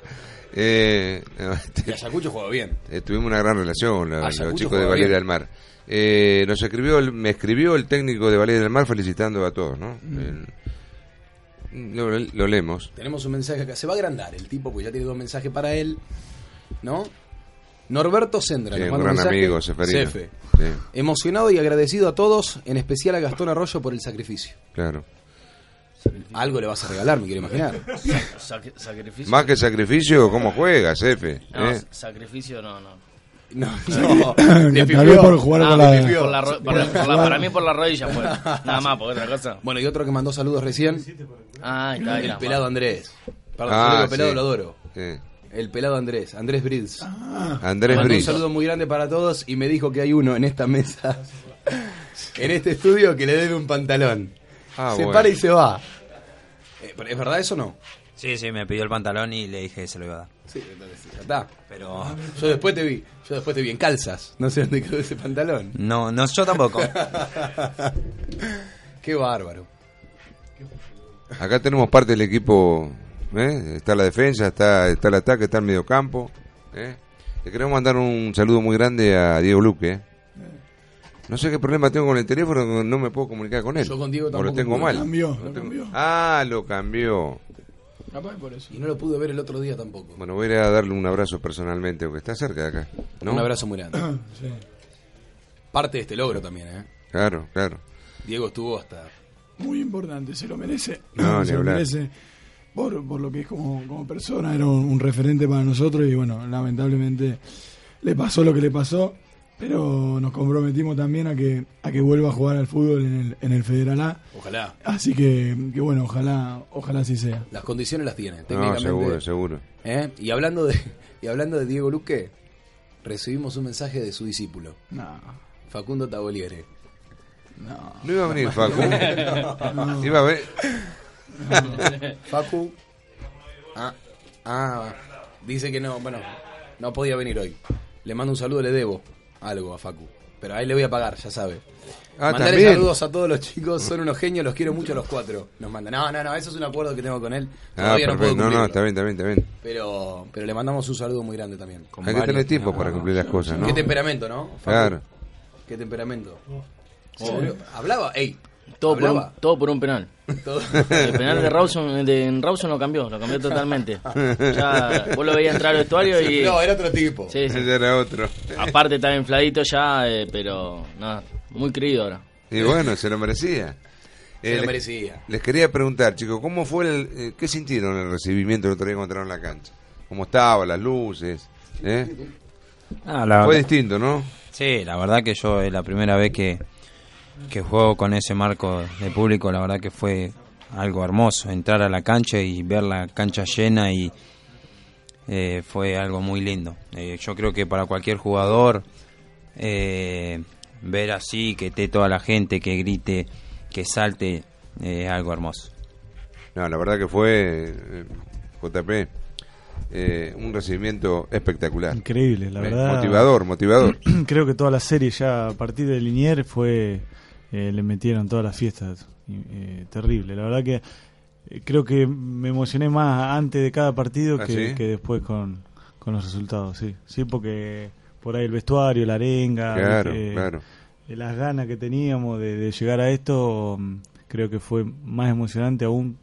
Eh, no, Y Ayacucho jugaba bien. eh, tuvimos una gran relación, la- Ayacucho los chicos de Valeria del Mar. Eh, nos escribió, el- me escribió el técnico de Valeria del Mar felicitando a todos, ¿no? El- lo, lo leemos. Tenemos un mensaje acá. Se va a agrandar el tipo, porque ya tiene dos mensajes para él. ¿No? Norberto Sendra, Sí, nos un gran mensaje. amigo, Seferino. Sefe. Sí. Emocionado y agradecido a todos, en especial a Gastón Arroyo por el sacrificio. Claro. Algo le vas a regalar, me quiero imaginar. (laughs) Sac- sacrificio. Más que sacrificio, ¿cómo juegas, Efe? No, ¿Eh? sacrificio no, no. (laughs) No, no. (laughs) Vez por jugar Ah, con la-. Por la por la- por la- para mí por la rodilla fue. (laughs) Nada más, por otra cosa. Bueno, y otro que mandó saludos recién, Ah, está el pelado Andrés. Perdón, Ah, yo digo pelado sí. lo adoro. Sí. El pelado Andrés, Andrés Brids. Andrés Mandó Briz. Un saludo muy grande para todos y me dijo que hay uno en esta mesa, en este estudio, que le debe un pantalón. Ah, se bueno. para y se va. Eh, ¿Es verdad eso o no? Sí, sí, me pidió el pantalón y le dije que se lo iba a dar. Sí, entonces, ya está. Pero Yo después te vi, yo después te vi en calzas. No sé dónde quedó ese pantalón. no, no, yo tampoco. (laughs) Qué bárbaro. Acá tenemos parte del equipo. ¿eh? Está la defensa, está, está el ataque, está el mediocampo. ¿eh? Le queremos mandar un saludo muy grande a Diego Luque. ¿eh? No sé qué problema tengo con el teléfono, no me puedo comunicar con él. Yo con Diego O lo tampoco tengo mal. Cambió, Lo lo tengo- cambió. Ah, lo cambió. Capaz por eso. Y no lo pude ver el otro día tampoco. Bueno, voy a ir a darle un abrazo personalmente, porque está cerca de acá. ¿no? Un abrazo muy grande. Sí. Parte de este logro también, ¿eh? Claro, claro. Diego estuvo hasta... Muy importante, se lo merece. No, se ni lo hablar. merece por, por lo que es como, como persona, era un, un referente para nosotros y bueno, lamentablemente le pasó lo que le pasó, pero nos comprometimos también a que, a que vuelva a jugar al fútbol en el, en el Federal A. Ojalá. Así que, que bueno, ojalá, ojalá así sea. Las condiciones las tiene, No, técnicamente. seguro, seguro. ¿Eh? Y hablando de y hablando de Diego Luque, recibimos un mensaje de su discípulo, No, Facundo Taboliere. no. No iba a venir Facu. (laughs) No. (laughs) Iba a ver. (laughs) Facu. Ah, ah, dice que no, bueno, no podía venir hoy. Le mando un saludo, le debo algo a Facu. Pero ahí le voy a pagar, ya sabe. Ah, Mandarle también. saludos a todos los chicos, son unos genios, los quiero mucho a los cuatro. Nos manda. No, no, no, eso es un acuerdo que tengo con él. Ah, Todavía no puedo. No, no, está bien, está bien, está bien. Pero, pero le mandamos un saludo muy grande también. Hay que tener tiempo para cumplir las cosas, ¿no? Qué temperamento, ¿no? Facu? Claro. Qué temperamento. Se murió. Hablaba, ey. Todo por, un, todo por un penal. (laughs) Todo. El penal de Rawson, de en Rawson lo cambió, lo cambió totalmente. Ya, vos lo veías entrar al vestuario y. No, era otro tipo. Sí, sí. Ese era otro. Aparte estaba infladito ya, eh, pero nada, muy querido ahora. Y bueno, se lo merecía. Se Eh, lo le- merecía. Les quería preguntar, chicos, ¿cómo fue el, eh, qué sintieron el recibimiento el otro día cuando entraron a la cancha? ¿Cómo estaba, las luces? ¿Eh? Ah, la Fue verdad- distinto, ¿no? Sí, la verdad que yo es la primera vez que, que juego con ese marco de público, la verdad que fue algo hermoso, entrar a la cancha y ver la cancha llena y eh, fue algo muy lindo. Eh, yo creo que para cualquier jugador eh, ver así, que esté toda la gente, que grite, que salte, eh, es algo hermoso. No, la verdad que fue, eh, JP, eh, un recibimiento espectacular. Increíble, la Eh, verdad. Motivador, motivador. (clears throat) Creo que toda la serie ya a partir de Linier fue. Eh, le metieron todas las fiestas. eh, terrible. La verdad que eh, creo que me emocioné más antes de cada partido ¿Ah, que, sí? que después con, con los resultados. Sí, sí, porque por ahí el vestuario, la arenga, Claro, eh, claro. las ganas que teníamos de, de llegar a esto, mm, creo que fue más emocionante aún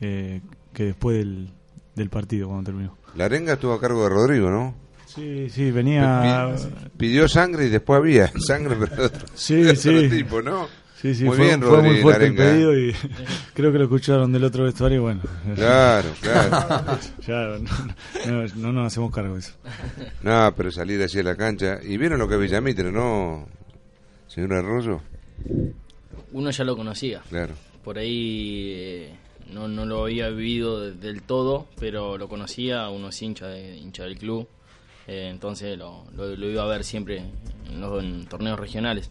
eh, que después del, del partido cuando terminó. La arenga estuvo a cargo de Rodrigo, ¿no? Sí, sí, venía. Pi- Pidió sangre y después había (laughs) sangre, pero otro, Sí, (laughs) otro sí. tipo, ¿no? Sí, sí, muy fue, bien, fue Rodrigo muy fuerte el Larenga. pedido y (laughs) creo que lo escucharon del otro vestuario y bueno. Claro, claro. ya no, no- no nos hacemos cargo de eso. No, pero salir así a la cancha. Y vieron lo que es Villamitre, ¿no? Señor Arroyo. Uno ya lo conocía. Claro. Por ahí eh, no, no lo había vivido de- del todo, pero lo conocía, uno es hincha, de, hincha del club, eh, entonces lo, lo- lo iba a ver siempre en los en torneos regionales.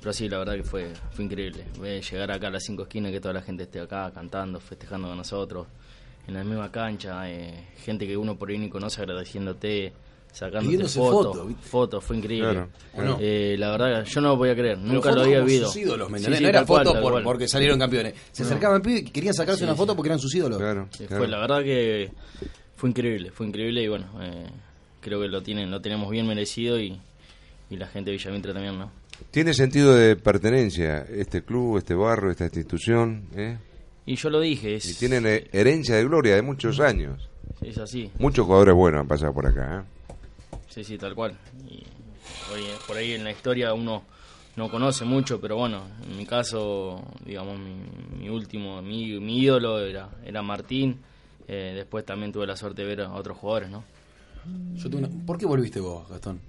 Pero sí, la verdad que fue, fue increíble. Ver llegar acá a las cinco esquinas, que toda la gente esté acá cantando, festejando con nosotros, en la misma cancha, eh, gente que uno por ahí ni conoce agradeciéndote, sacándote Pidiéndose fotos, fotos, fue increíble. Claro, claro. Eh, la verdad, yo no lo podía creer, Pero nunca lo había vivido. sus ídolos, ¿me Sí, no era cual, foto por- porque salieron campeones. Se acercaban pibes y querían sacarse Sí, una foto porque eran sus ídolos. Claro. Claro. fue la verdad que fue increíble, fue increíble y bueno, eh, creo que lo tienen, lo tenemos bien merecido y, y la gente de Villamitre también, ¿no? Tiene sentido de pertenencia este club, este barrio, esta institución, ¿eh? Y yo lo dije, es, Y tienen eh, herencia de gloria de muchos años. es así. Muchos jugadores buenos han pasado por acá, ¿eh? sí, sí, tal cual. Y hoy, por ahí en la historia uno no conoce mucho, pero bueno, en mi caso, digamos, mi, mi último, mi, mi ídolo era, era Martín. Eh, después también tuve la suerte de ver a otros jugadores, ¿no? Yo tuve una- ¿Por qué volviste vos, Gastón,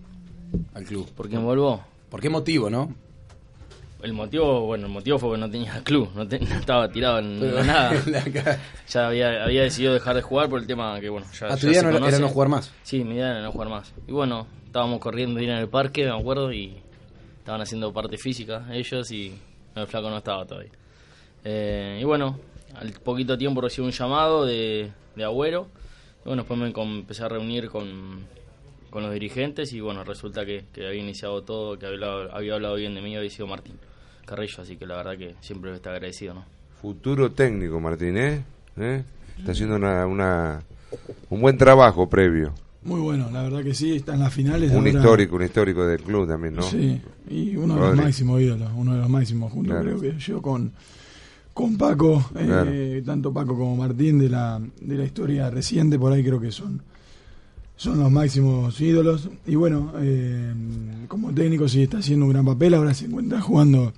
al club? ¿Por qué volvó? ¿Por qué motivo, no? El motivo, bueno, el motivo fue que no tenía (laughs) club, no, te- no estaba tirado en Pero- nada. (laughs) ya había, había decidido dejar de jugar por el tema que, bueno, ya, Ah, tu ya idea no era- no jugar más. Sí, mi idea era no jugar más. Y bueno, estábamos corriendo ir en el parque, me acuerdo, y estaban haciendo parte física ellos y el flaco no estaba todavía. Eh, y bueno, al poquito tiempo recibí un llamado de, de Agüero. Bueno, después me empecé a reunir con, con los dirigentes y bueno, resulta que, que había iniciado todo, que había hablado, había hablado bien de mí, había sido Martín Carrillo, así que la verdad que siempre está agradecido, ¿no? Futuro técnico, Martín, ¿eh? ¿Eh? Está haciendo una, una- un buen trabajo previo. Muy bueno, la verdad que sí, está en las finales. Un ahora- histórico, un histórico del club también, ¿no? Sí, y uno de los máximos ídolos, uno de los máximos, junto Claro. creo que yo con, con Paco, eh, tanto Paco como Martín de la, de la historia reciente, por ahí creo que son, son los máximos ídolos. Y bueno, eh, como técnico sí está haciendo un gran papel, ahora se encuentra jugando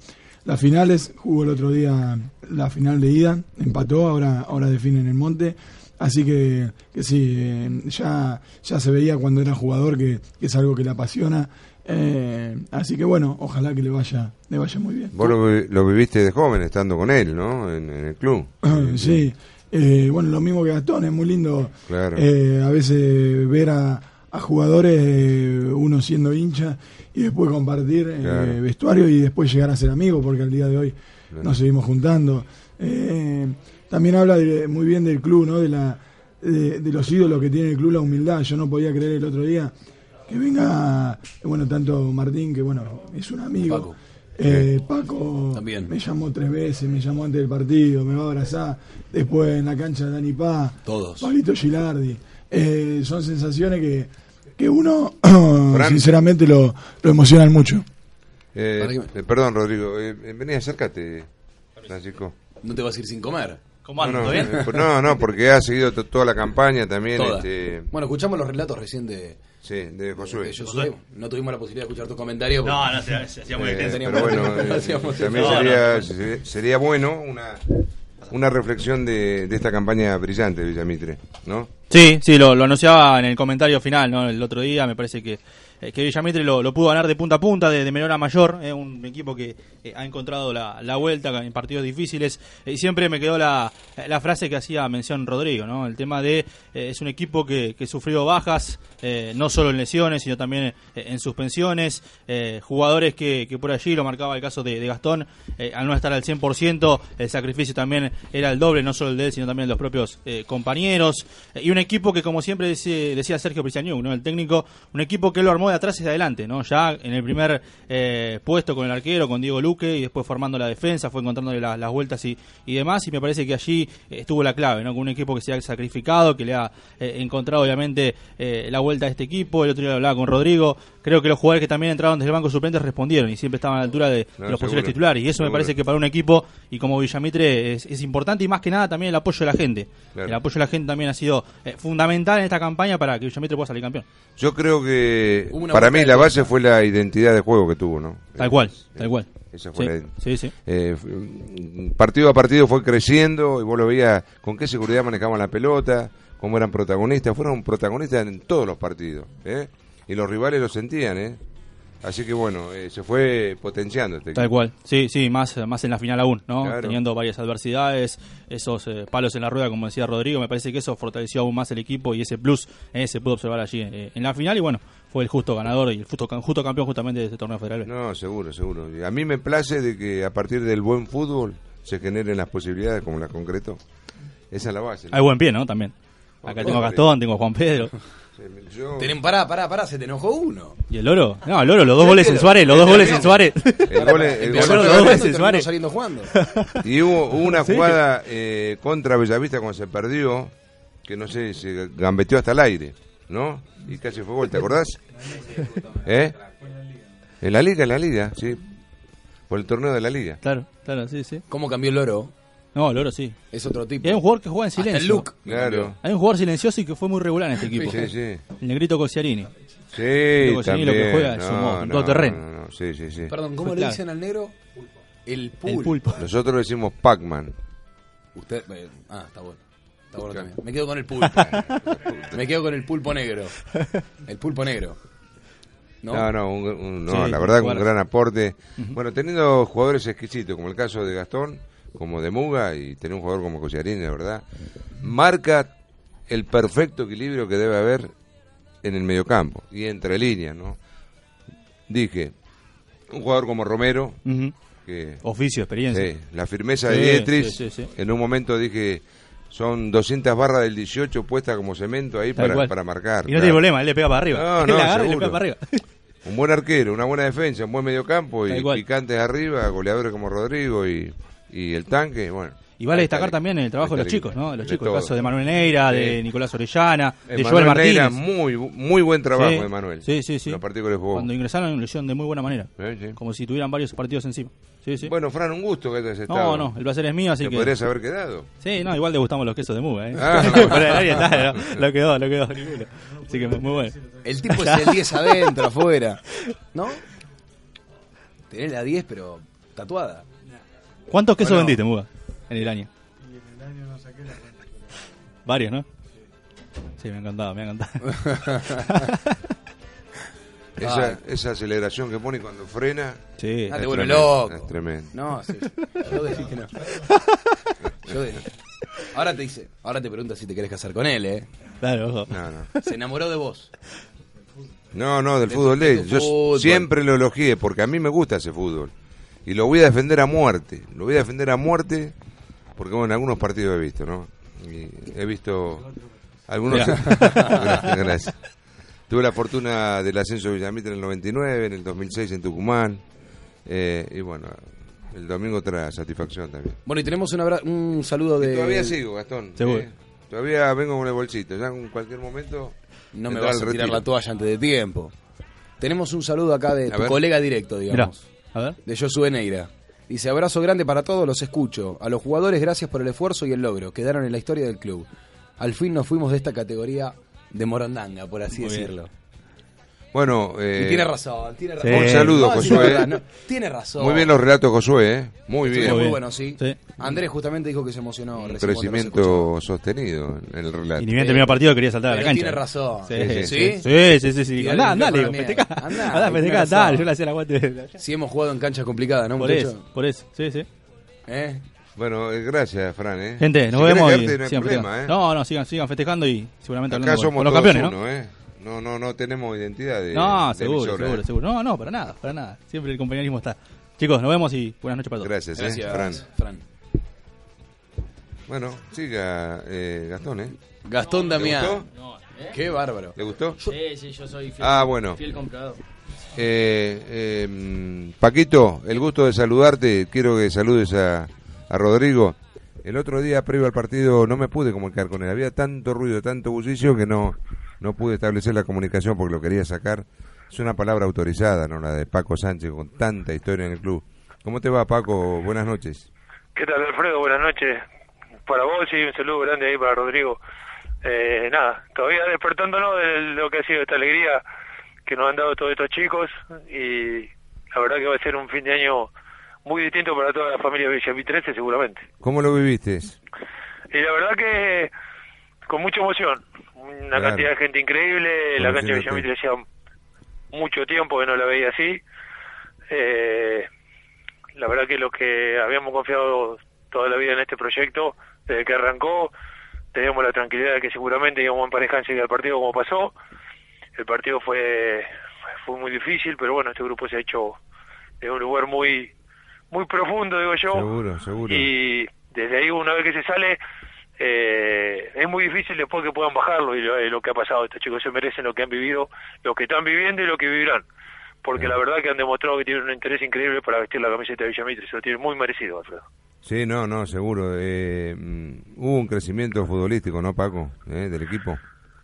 las finales, jugó el otro día la final de ida, empató, ahora, ahora define en el monte. Así que, que sí, eh, ya, ya se veía cuando era jugador que, que es algo que le apasiona. Eh, así que bueno, ojalá que le vaya, le vaya muy bien. Vos lo, vi- lo viviste de joven estando con él, ¿no? En, en el club. (clears throat) sí, eh, bueno, lo mismo que Gastón, es muy lindo Claro. eh, a veces ver a, a jugadores, eh, uno siendo hincha, y después compartir eh, Claro. vestuario y después llegar a ser amigos, porque al día de hoy Claro. nos seguimos juntando. Eh, también habla de- muy bien del club, ¿no? De, la, de, de los ídolos que tiene el club, la humildad. Yo no podía creer el otro día que venga, bueno, tanto Martín, que bueno, es un amigo. Paco. Eh, Paco También. me llamó tres veces, me llamó antes del partido, me va a abrazar. Después en la cancha de Dani Paz, Todos. Pablito Gilardi. Eh, son sensaciones que, que uno, Fran. (coughs) (coughs) sinceramente, lo, lo emocionan mucho. Eh, eh, perdón, Rodrigo. Eh, eh, vení, acércate, Francisco. No te vas a ir sin comer. ¿Cómo No, andan? no, ¿Todo bien? eh, no, no, porque ha seguido to- toda la campaña también. Este, Bueno, escuchamos los relatos recién de, sí, de Josué. de Josué. No tuvimos la posibilidad de escuchar tus comentarios. No, no, se, se hacía muy Eh, extenso. teníamos- pero bueno, (laughs) eh, también eso. sería, sería- sería bueno una, una reflexión de, de esta campaña brillante de Villamitre, ¿no? Sí, sí, lo, lo anunciaba en el comentario final, ¿no? El otro día, me parece que, eh, que Villamitre lo, pudo ganar de punta a punta, de, menor a mayor, es un equipo que eh, ha encontrado la, vuelta en partidos difíciles, eh, y siempre me quedó la, frase que hacía mención Rodrigo, ¿no? El tema de, eh, es un equipo que, sufrió bajas, eh, no solo en lesiones, sino también eh, en suspensiones, eh, jugadores que, por allí, lo marcaba el caso de, Gastón, eh, al no estar al 100%, el sacrificio también era el doble, no solo el de él, sino también de los propios eh, compañeros, Eh, y un equipo que, como siempre decía Sergio Prisaniuk, ¿no? el técnico, un equipo que lo armó de atrás hacia adelante, ¿no? ya en el primer eh, puesto con el arquero, con Diego Luque, y después formando la defensa, fue encontrándole la- las vueltas y, y demás, y me parece que allí eh, estuvo la clave, ¿no? con un equipo que se ha sacrificado, que le ha eh, encontrado obviamente eh, la vuelta a este equipo, el otro día lo hablaba con Rodrigo, creo que los jugadores que también entraron desde el banco suplentes respondieron y siempre estaban a la altura de, los posibles titulares, y eso me parece que para un equipo y como Villamitre es, es importante y más que nada también el apoyo de la gente. Claro. El apoyo de la gente también ha sido fundamental en esta campaña para que Villamitre pueda salir campeón. Yo creo que una para mí la base fue la identidad de juego que tuvo, ¿no? Tal cual, tal cual. Esa fue Sí, la- sí, sí. eh, mm, partido a partido fue creciendo y vos lo veías con qué seguridad manejaban la pelota, cómo eran protagonistas. Fueron protagonistas en todos los partidos. ¿eh? Y los rivales lo sentían. ¿eh? Así que bueno, eh, se fue potenciando este Tal equipo. cual, sí, sí, más, más en la final aún, ¿no? Claro. Teniendo varias adversidades, esos eh, palos en la rueda, como decía Rodrigo, me parece que eso fortaleció aún más el equipo y ese plus eh, se pudo observar allí eh, en la final y bueno, fue el justo ganador y el justo, justo campeón justamente de este torneo federal. No, seguro, seguro. A mí me place de que a partir del buen fútbol se generen las posibilidades como las concreto. Esa es la base. ¿no? Hay buen pie, ¿no? También. Acá tengo a Gastón, tengo a Juan Pedro. (laughs) Yo- pará, pará, pará, se te enojó uno. ¿Y el Loro? No, el Loro, los dos goles en Suárez, los dos goles en Suárez. El gol, el los dos goles en Suárez. saliendo jugando. (laughs) Y hubo, hubo una Sí. jugada eh, contra Bellavista cuando se perdió, que no sé, se gambeteó hasta el aire, ¿no? Y casi fue gol, ¿te acordás? ¿Eh? En la liga, en la liga, sí. Por el torneo de la liga. Claro, claro, sí, sí. ¿Cómo cambió el loro? No, el Loro sí. Es otro tipo. Y hay un jugador que juega en Hasta silencio. el look. Claro. Hay un jugador silencioso y que fue muy regular en este equipo. Sí, sí. El negrito Cosiarini. Sí, Luego, sí, lo que también. juega es No, un no, todoterreno. no, no, Sí, sí, sí. Perdón, ¿cómo Fue le clave. dicen al negro? El pulpo. El pulpo. Nosotros decimos Pac-Man. Usted, eh, ah, está bueno. Está bueno también. Me quedo con el pulpo. (laughs) Me quedo con el pulpo negro. El pulpo negro. ¿No? No, no, un- un- no Sí, la verdad que un gran aporte. Bueno, teniendo jugadores exquisitos, como el caso de Gastón, como de Muga, y tener un jugador como Collarín, la verdad, marca el perfecto equilibrio que debe haber en el mediocampo y entre líneas, ¿no? Dije, un jugador como Romero, Ujú. que Oficio, experiencia. Sí, la firmeza Sí, de Dietrich. sí, sí, sí. En un momento dije, son 200 barras del 18 puestas como cemento ahí Tal para, cual. para marcar. Y no claro. tiene problema, él le pega para arriba. No, (laughs) Él no, la agarra y le pega para arriba. (laughs) Un buen arquero, una buena defensa, un buen mediocampo y picantes arriba, goleadores como Rodrigo y, y el tanque. Bueno, Y vale destacar también el trabajo de los chicos, ¿no? De los de chicos, el caso de Manuel Neira, Sí. de Nicolás Orellana, de Joel Martínez. muy, muy buen trabajo Sí, de Manuel. Sí, sí, sí. Los partidos que le jugó. Cuando ingresaron lo hicieron de muy buena manera. Sí, sí. Como si tuvieran varios partidos encima. Sí, sí. Bueno, Fran, un gusto que hayas no, estado. no, el placer es mío, así Te que... podrías haber quedado. Sí, no, igual degustamos los quesos de Muga, ¿eh? Ah. (laughs) No, lo quedó, lo quedó, ninguno. Así que muy bueno. El tipo es el 10 adentro, afuera. ¿No? Tenés la 10, pero tatuada. ¿Cuántos quesos Bueno. vendiste, Muga, en el año? Varios, ¿no? Sí, me ha encantado, me ha encantado. (laughs) (laughs) Esa, Ay. esa aceleración que pone cuando frena. Sí. Ah, te es vuelve tremendo, loco. Es tremendo. No, sí. Yo dije que no. (laughs) Yo dije. Ahora te dice, ahora te pregunta si te querés casar con él, ¿eh? Claro, ojo. No, no. Se enamoró de vos. No, no, del De fútbol de de él. Yo fútbol. siempre lo elogié porque a mí me gusta ese fútbol. Y lo voy a defender a muerte. Lo voy a defender a muerte porque, bueno, algunos partidos he visto, ¿no? Y he visto algunos. gracias, (laughs) gracias. Tuve la fortuna del ascenso de Villamita en el 99, en el 2006 en Tucumán. eh, y bueno, el domingo trae satisfacción también. Bueno, y tenemos un, abra- un saludo de. Todavía sigo, Gastón. Eh. Todavía vengo con el bolsito. Ya en cualquier momento. No me vas a tirar la toalla antes de tiempo. Tenemos un saludo acá de A tu ver. colega directo, digamos. A ver. De Josué Neira. Dice, abrazo grande para todos, los escucho. A los jugadores, gracias por el esfuerzo y el logro. Quedaron en la historia del club. Al fin nos fuimos de esta categoría de morondanga, por así Muy bien. Bueno, eh, y tiene razón, tiene razón. Sí. Un saludo, No, Josué. verdad, no, tiene razón. Muy bien los relatos, Josué, ¿eh? Muy bien. Muy, bien. bueno, sí. Sí. Andrés justamente dijo que se emocionó. Un crecimiento sostenido en el relato. Y ni bien terminó el partido quería saltar a la cancha. tiene razón. Sí, Sí, sí, sí. sí. Sí, sí, sí. Y Andá, andá, digo, festejá. Andá, festejá, dale, yo le hacía la guante. Sí hemos jugado en canchas complicadas, ¿no, Por eso, por eso. Sí, sí. ¿Eh? Bueno, eh, gracias, Fran, ¿eh? Gente, nos Si vemos y quedarte, no hay sigan problema. ¿eh? No, no, sigan, sigan festejando y seguramente Acá hablando somos con los campeones, ¿no? uno, ¿eh? No, no, no tenemos identidad de No, de seguro, emisora, seguro, ¿eh? seguro. No, no, para nada, para nada. Siempre el compañerismo está. Chicos, nos vemos y buenas noches para todos. Gracias, ¿eh? Gracias, Fran. Fran. Bueno, siga eh, Gastón, ¿eh? Gastón ¿Le Damián. gustó? No, ¿eh? Qué bárbaro. ¿Le gustó? Sí, sí, yo soy fiel, Ah, bueno. fiel comprador. Eh, eh, mm, Paquito, el gusto de saludarte. Quiero que saludes a, a Rodrigo. El otro día, previo al partido, no me pude comunicar con él. Había tanto ruido, tanto bullicio que no, no pude establecer la comunicación porque lo quería sacar. Es una palabra autorizada, ¿no? La de Paco Sánchez, con tanta historia en el club. ¿Cómo te va, Paco? Buenas noches. ¿Qué tal, Alfredo? Buenas noches. Para vos y un saludo grande ahí para Rodrigo. Eh, nada, todavía despertándonos de lo que ha sido esta alegría que nos han dado todos estos chicos y la verdad que va a ser un fin de año muy distinto para toda la familia Villavitrese seguramente. ¿Cómo lo viviste? Y la verdad que con mucha emoción, una Claro. cantidad de gente increíble, la cancha de. Villamitre hacía mucho tiempo que no la veía así. Eh, la verdad que los que habíamos confiado toda la vida en este proyecto, desde que arrancó, teníamos la tranquilidad de que seguramente íbamos a emparejar enseguida el partido como pasó. El partido fue fue muy difícil, pero bueno, este grupo se ha hecho de un lugar muy muy profundo, digo yo. Seguro, seguro. Y desde ahí, una vez que se sale, eh, es muy difícil después que puedan bajarlo y lo, y lo que ha pasado. Estos chicos se merecen lo que han vivido, lo que están viviendo y lo que vivirán. Porque la verdad que han demostrado que tienen un interés increíble para vestir la camiseta de Villamitre. Se lo tienen muy merecido, Alfredo. Sí, no, no, seguro. Eh, mm, hubo un crecimiento futbolístico, ¿no, Paco? ¿Eh? Del equipo.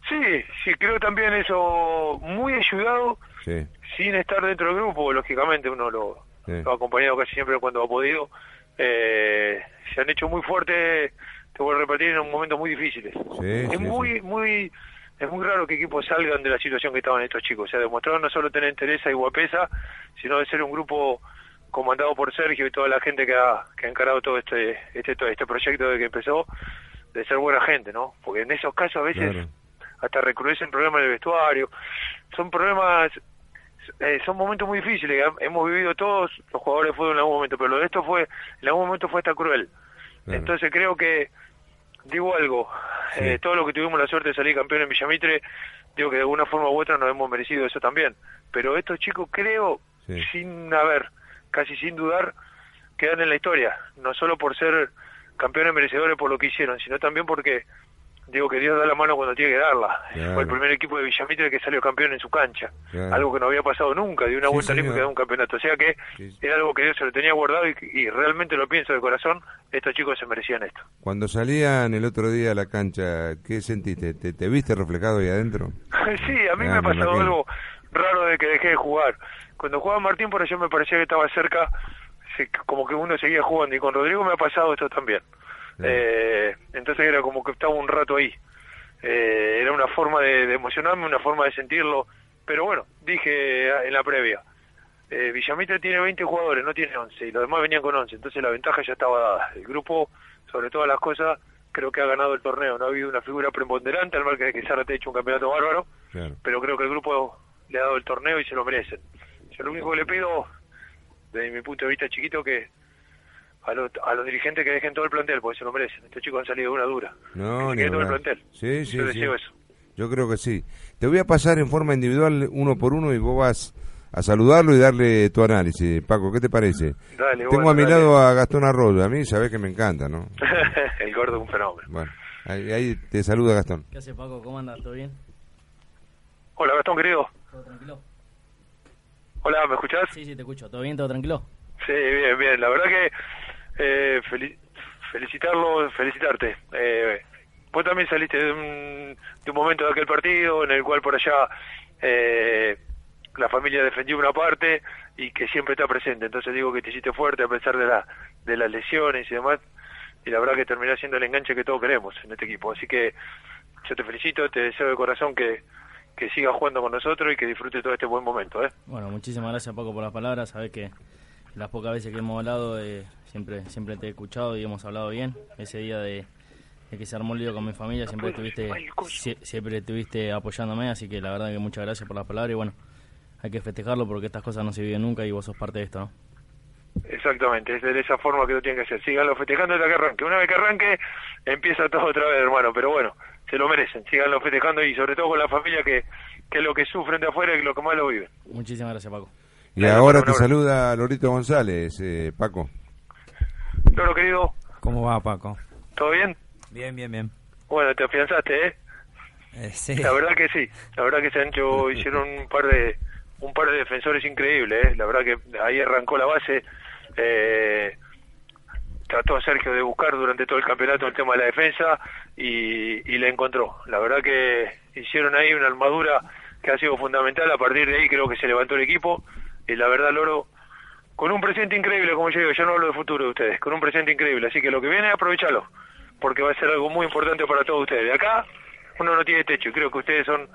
Sí, sí, creo también eso muy ayudado, Sí, sin estar dentro del grupo, lógicamente uno lo, sí. lo ha acompañado casi siempre cuando ha podido. Eh, se han hecho muy fuertes, te voy a repetir, en momentos muy difíciles. Sí, es sí, muy, muy es muy raro que equipos salgan de la situación que estaban estos chicos. O sea, demostraron no solo tener interés y guapesa, sino de ser un grupo comandado por Sergio y toda la gente que ha, que ha encarado todo este, este, todo este proyecto desde que empezó, de ser buena gente, ¿no? Porque en esos casos a veces Claro. hasta recrudecen problemas en el vestuario. Son problemas, eh, son momentos muy difíciles que hemos vivido todos los jugadores de fútbol en algún momento, pero lo de esto fue, en algún momento fue hasta cruel. Claro. Entonces creo que, digo algo, eh, todo lo que tuvimos la suerte de salir campeón en Villamitre, digo que de alguna forma u otra nos hemos merecido eso también. Pero estos chicos creo, Sí. sin haber, casi sin dudar, quedan en la historia, no solo por ser campeones merecedores por lo que hicieron, sino también porque digo que Dios da la mano cuando tiene que darla. Claro. Fue el primer equipo de Villamitre que salió campeón en su cancha, Claro. algo que no había pasado nunca, de una Sí, vuelta olímpica de un campeonato. O sea que era algo que Dios se lo tenía guardado y, y realmente lo pienso de corazón, estos chicos se merecían esto. Cuando salían el otro día a la cancha, ¿qué sentiste? ¿Te, te viste reflejado ahí adentro? (laughs) sí, a mí Ah, me ha pasado algo raro de que dejé de jugar. Cuando jugaba Martín por allá me parecía que estaba cerca, como que uno seguía jugando y con Rodrigo me ha pasado esto también. Eh, entonces era como que estaba un rato ahí. Eh, era una forma de, de emocionarme, una forma de sentirlo. Pero bueno, dije en la previa, eh, Villamitre tiene 20 jugadores, no tiene 11, y los demás venían con 11, entonces la ventaja ya estaba dada. El grupo, sobre todas las cosas, creo que ha ganado el torneo. No ha habido una figura preponderante, al margen de que Zárate ha hecho un campeonato bárbaro, Claro. pero creo que el grupo le ha dado el torneo y se lo merecen. Yo lo único que le pido, desde mi punto de vista chiquito, que a los, a los dirigentes que dejen todo el plantel, porque se lo merecen. Estos chicos han salido de una dura. No, que todo el plantel. Sí, sí, Yo sí. deseo eso. Yo creo que sí. Te voy a pasar en forma individual uno por uno y vos vas a saludarlo y darle tu análisis. Paco, ¿qué te parece? Dale, Tengo bueno, a mi dale. lado a Gastón Arroyo. A mí sabés que me encanta, ¿no? (laughs) el gordo es un fenómeno. Bueno, ahí, ahí te saluda Gastón. ¿Qué hace Paco? ¿Cómo andas? ¿Todo bien? Hola, Gastón, querido. ¿Todo tranquilo? Hola, ¿me escuchás? Sí, sí, te escucho. ¿Todo bien? ¿Todo tranquilo? Sí, bien, bien. La verdad que eh, feli- felicitarlo, felicitarte. Eh, vos también saliste de un, de un momento de aquel partido en el cual por allá eh, la familia defendió una parte y que siempre está presente. Entonces digo que te hiciste fuerte a pesar de, la, de las lesiones y demás. Y la verdad que terminó siendo el enganche que todos queremos en este equipo. Así que yo te felicito, te deseo de corazón que, que sigas jugando con nosotros y que disfrutes todo este buen momento. ¿eh? Bueno, muchísimas gracias Paco por las palabras. Sabes que las pocas veces que hemos hablado eh, siempre siempre te he escuchado y hemos hablado bien. Ese día de, de que se armó el lío con mi familia siempre estuviste sie- siempre estuviste apoyándome, así que la verdad que muchas gracias por las palabras y bueno, hay que festejarlo porque estas cosas no se viven nunca y vos sos parte de esto, ¿no? Exactamente, es de esa forma que lo tienen que hacer. Síganlo festejando hasta que arranque. Una vez que arranque, empieza todo otra vez, hermano. Pero bueno, se lo merecen. Síganlo festejando y sobre todo con la familia que, que es lo que sufren de afuera y lo que más lo viven. Muchísimas gracias Paco. Y ahora te saluda Lorito González, eh, Paco. Loro, querido, ¿Cómo va, Paco? ¿todo bien? Bien, bien, bien. Bueno, te afianzaste, ¿eh? sí. La verdad que sí. La verdad que se han hecho, (laughs) hicieron un par de un par de defensores increíbles, ¿eh? La verdad que ahí arrancó la base. Eh, trató Sergio de buscar durante todo el campeonato el tema de la defensa y, y le encontró. La verdad que hicieron ahí una armadura que ha sido fundamental. A partir de ahí creo que se levantó el equipo y la verdad Loro con un presente increíble, como yo digo, yo no hablo de futuro de ustedes, con un presente increíble. Así que lo que viene, aprovechalo, porque va a ser algo muy importante para todos ustedes. De acá uno no tiene techo y creo que ustedes son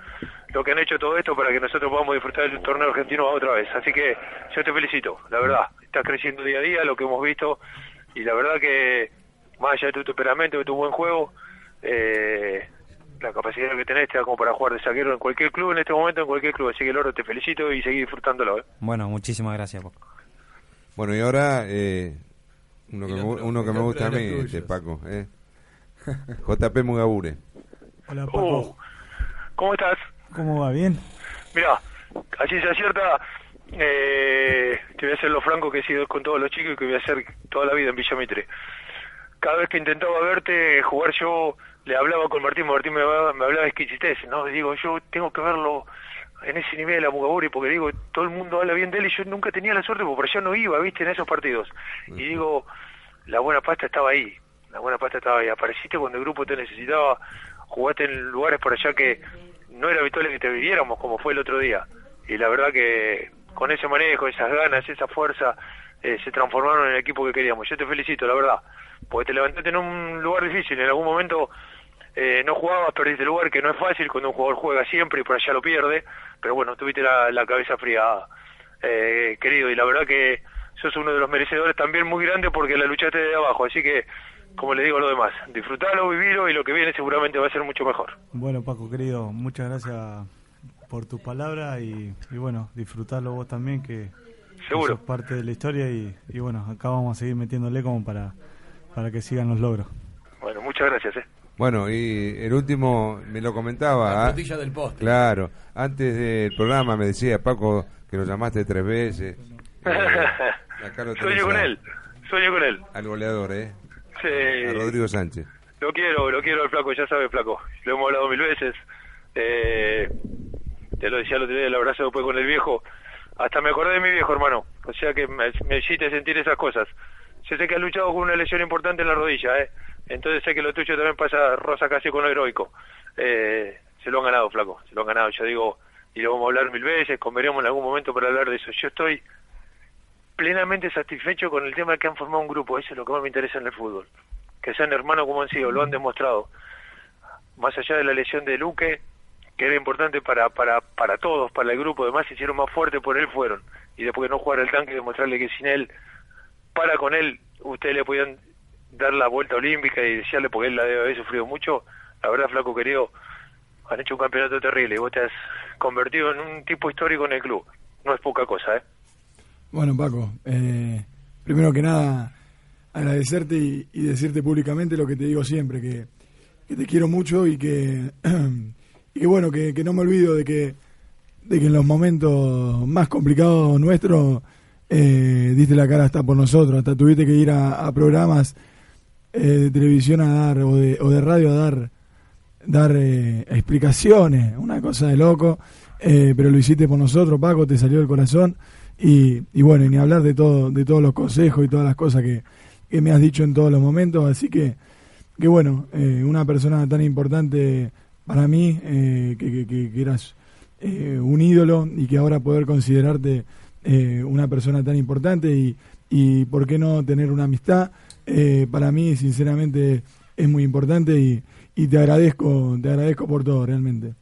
lo que han hecho todo esto para que nosotros podamos disfrutar del torneo argentino otra vez. Así que yo te felicito, la verdad, estás creciendo día a día, lo que hemos visto, y la verdad que más allá de tu temperamento, de tu buen juego, eh, la capacidad que tenés te da como para jugar de saquero en cualquier club en este momento, en cualquier club. Así que Loro, te felicito y seguí disfrutándolo. ¿eh? Bueno, muchísimas gracias, Paco. Bueno, y ahora eh, uno, que otro- uno que me gusta a mí, este. Paco. Eh. JP Mugabure. Hola, Uh, ¿Cómo estás? ¿Cómo va? ¿Bien? Mira, así se acierta. Eh, te voy a hacer lo franco que he sido con todos los chicos y que voy a hacer toda la vida en Villa Mitre. Cada vez que intentaba verte jugar yo, le hablaba con Martín, Martín me hablaba, me hablaba de exquisitez, ¿no? Digo, yo tengo que verlo en ese nivel a Mugaburi porque digo, todo el mundo habla bien de él y yo nunca tenía la suerte porque por allá no iba, ¿viste? En esos partidos. Y digo, la buena pasta estaba ahí, la buena pasta estaba ahí. Apareciste cuando el grupo te necesitaba, jugaste en lugares por allá que no era habitual que te viviéramos como fue el otro día. Y la verdad que con ese manejo, esas ganas, esa fuerza, eh, se transformaron en el equipo que queríamos. Yo te felicito, la verdad, porque te levantaste en un lugar difícil. En algún momento eh, no jugabas, perdiste lugar, que no es fácil cuando un jugador juega siempre y por allá lo pierde, pero bueno, tuviste la, la cabeza fría, eh, querido, y la verdad que sos uno de los merecedores también muy grande porque la luchaste de abajo, así que, como le digo a lo demás, disfrutalo, vivilo y lo que viene seguramente va a ser mucho mejor. Bueno, Paco, querido, muchas gracias por tus palabras y, y bueno, disfrutarlo vos también, que, que Seguro. sos parte de la historia y, y bueno, acá vamos a seguir metiéndole como para, para que sigan los logros. Bueno, muchas gracias, eh. Bueno, y el último me lo comentaba. La frutilla del postre. Claro, antes del programa me decía Paco que lo llamaste tres veces. (laughs) Eh, acá lo tenés Sueño con a- él, sueño con él. Al goleador, ¿eh? Sí. A Rodrigo Sánchez. Lo quiero, lo quiero al flaco, ya sabe flaco. Lo hemos hablado mil veces. Eh, te lo decía el otro día, el abrazo después con el viejo. Hasta me acordé de mi viejo, hermano. O sea que me, me hiciste sentir esas cosas. Yo sé que has luchado con una lesión importante en la rodilla, ¿eh? Entonces sé que lo tuyo también pasa rosa casi con lo heroico. Eh, se lo han ganado, flaco. Se lo han ganado. Yo digo, y lo vamos a hablar mil veces, comeremos en algún momento para hablar de eso. Yo estoy plenamente satisfecho con el tema de que han formado un grupo. Eso es lo que más me interesa en el fútbol. Que sean hermanos como han sido, lo han demostrado. Más allá de la lesión de Luque, que era importante para, para, para todos, para el grupo, además se hicieron más fuertes por él fueron. Y después de no jugar el tanque, demostrarle que sin él, para con él, ustedes le podían dar la vuelta olímpica y decirle, porque él la debe haber sufrido mucho. La verdad, flaco querido, han hecho un campeonato terrible y vos te has convertido en un tipo histórico en el club. No es poca cosa, ¿eh? Bueno, Paco, eh, primero que nada, agradecerte y, y decirte públicamente lo que te digo siempre, que, que te quiero mucho y que, (clears throat) y que bueno, que, que no me olvido de que, de que en los momentos más complicados nuestros eh, diste la cara hasta por nosotros, hasta tuviste que ir a, programas eh, de televisión a dar, o de, o de radio a dar, dar eh, explicaciones, una cosa de loco, eh, pero lo hiciste por nosotros, Paco, te salió del corazón. Y, bueno, y ni hablar de todo, de todos los consejos y todas las cosas que, que me has dicho en todos los momentos, así que, que bueno, eh, una persona tan importante para mí, eh, que, que- que- eras un ídolo y que ahora poder considerarte eh, una persona tan importante y, y por qué no tener una amistad, eh, para mí sinceramente es muy importante y, y te agradezco, te agradezco por todo realmente.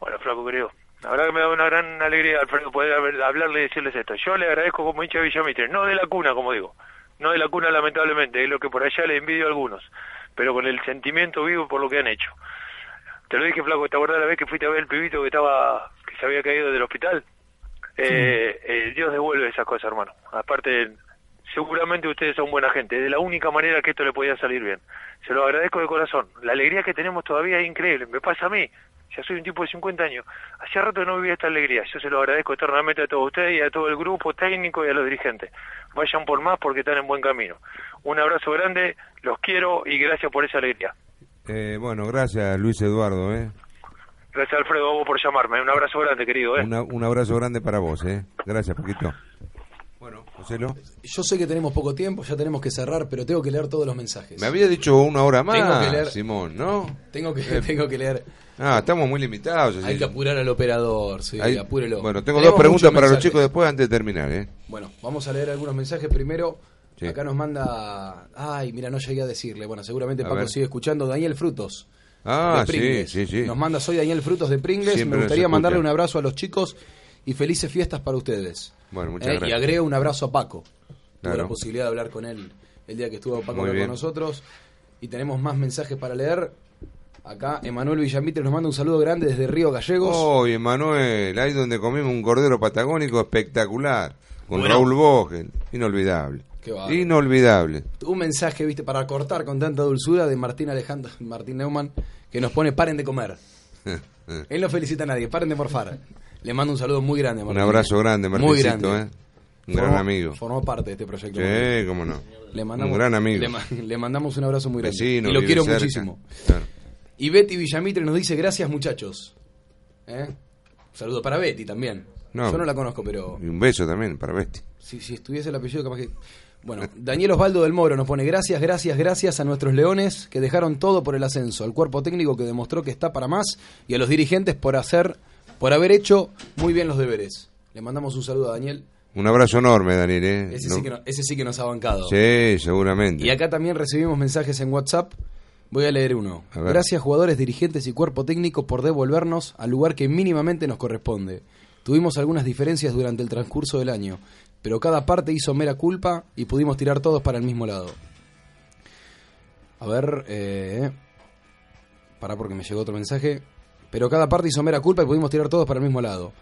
Bueno, flaco querido. La verdad que me da una gran alegría, Alfredo, poder haber- hablarle y decirles esto. Yo le agradezco como hincha de Villamitre, no de la cuna, como digo. No de la cuna, lamentablemente, es lo que por allá le envidio a algunos. Pero con el sentimiento vivo por lo que han hecho. Te lo dije, flaco, ¿te acuerdas la vez que fuiste a ver el pibito que estaba que se había caído del hospital? Eh, eh, Dios devuelve esas cosas, hermano. Aparte, seguramente ustedes son buena gente. Es de la única manera que esto le podía salir bien. Se lo agradezco de corazón. La alegría que tenemos todavía es increíble. Me pasa a mí. Ya soy un tipo de 50 años. Hacía rato no vivía esta alegría. Yo se lo agradezco eternamente a todos ustedes y a todo el grupo técnico y a los dirigentes. Vayan por más porque están en buen camino. Un abrazo grande, los quiero y gracias por esa alegría. Eh, bueno, gracias Luis Eduardo, ¿eh? Gracias Alfredo vos por llamarme. Un abrazo grande, querido. ¿eh? Una- un abrazo grande para vos, ¿eh? Gracias, Paquito. Bueno, Joselo. Yo sé que tenemos poco tiempo, ya tenemos que cerrar, pero tengo que leer todos los mensajes. Me había dicho una hora Tengo que más, leer- Simón, ¿no? Tengo que, Eh, tengo que leer. Ah, estamos muy limitados. así. Hay que apurar al operador, sí, Hay- apúrelo. Bueno, tengo Tenemos dos preguntas para los chicos después antes de terminar, ¿eh? Bueno, vamos a leer algunos mensajes primero. Sí. Acá nos manda. Ay, mira, no llegué a decirle. Bueno, seguramente A Paco ver. sigue escuchando. Daniel Frutos. Ah, de sí, Pringles. sí, sí. Nos manda, soy Daniel Frutos de Pringles. Siempre Me gustaría mandarle un abrazo a los chicos y felices fiestas para ustedes. Bueno, muchas Eh, gracias. Y agrego un abrazo a Paco. Tuve Claro. la posibilidad de hablar con él el día que estuvo Paco con nosotros. Y tenemos más mensajes para leer. Acá Emanuel Villamitre nos manda un saludo grande desde Río Gallegos. Oh, Emanuel, ahí donde comimos un cordero patagónico espectacular, con Bueno. Raúl Vogel, inolvidable. Inolvidable. Un mensaje, viste, para cortar con tanta dulzura de Martín Alejandro, Martín Neumann, que nos pone paren de comer. (laughs) Él no felicita a nadie, paren de morfar. Le mando un saludo muy grande, Un Martín. abrazo grande, Muy Martincito, grande. ¿eh? Un gran Formó- amigo. Formó parte de este proyecto. Sí, cómo no. Le mandamos, un gran amigo. Le, ma- le mandamos un abrazo muy grande. Vecino, y lo quiero cerca. muchísimo. Claro. Y Betty Villamitre nos dice gracias muchachos. ¿Eh? Un saludo para Betty también. No. Yo no la conozco, pero Y un beso también para Besti. si, si estuviese el apellido capaz que... Bueno, Daniel Osvaldo del Moro nos pone gracias, gracias, gracias a nuestros leones que dejaron todo por el ascenso, al cuerpo técnico que demostró que está para más y a los dirigentes por hacer, por haber hecho muy bien los deberes. Le mandamos un saludo a Daniel. Un abrazo enorme, Daniel, ¿eh? Ese, No- sí, que no- ese sí que nos ha bancado. Sí, seguramente. Y acá también recibimos mensajes en WhatsApp Voy a leer uno. A. Gracias jugadores, dirigentes y cuerpo técnico por devolvernos al lugar que mínimamente nos corresponde. Tuvimos algunas diferencias durante el transcurso del año, pero cada parte hizo mera culpa y pudimos tirar todos para el mismo lado. A ver, eh... Pará porque me llegó otro mensaje. Pero cada parte hizo mera culpa y pudimos tirar todos para el mismo lado.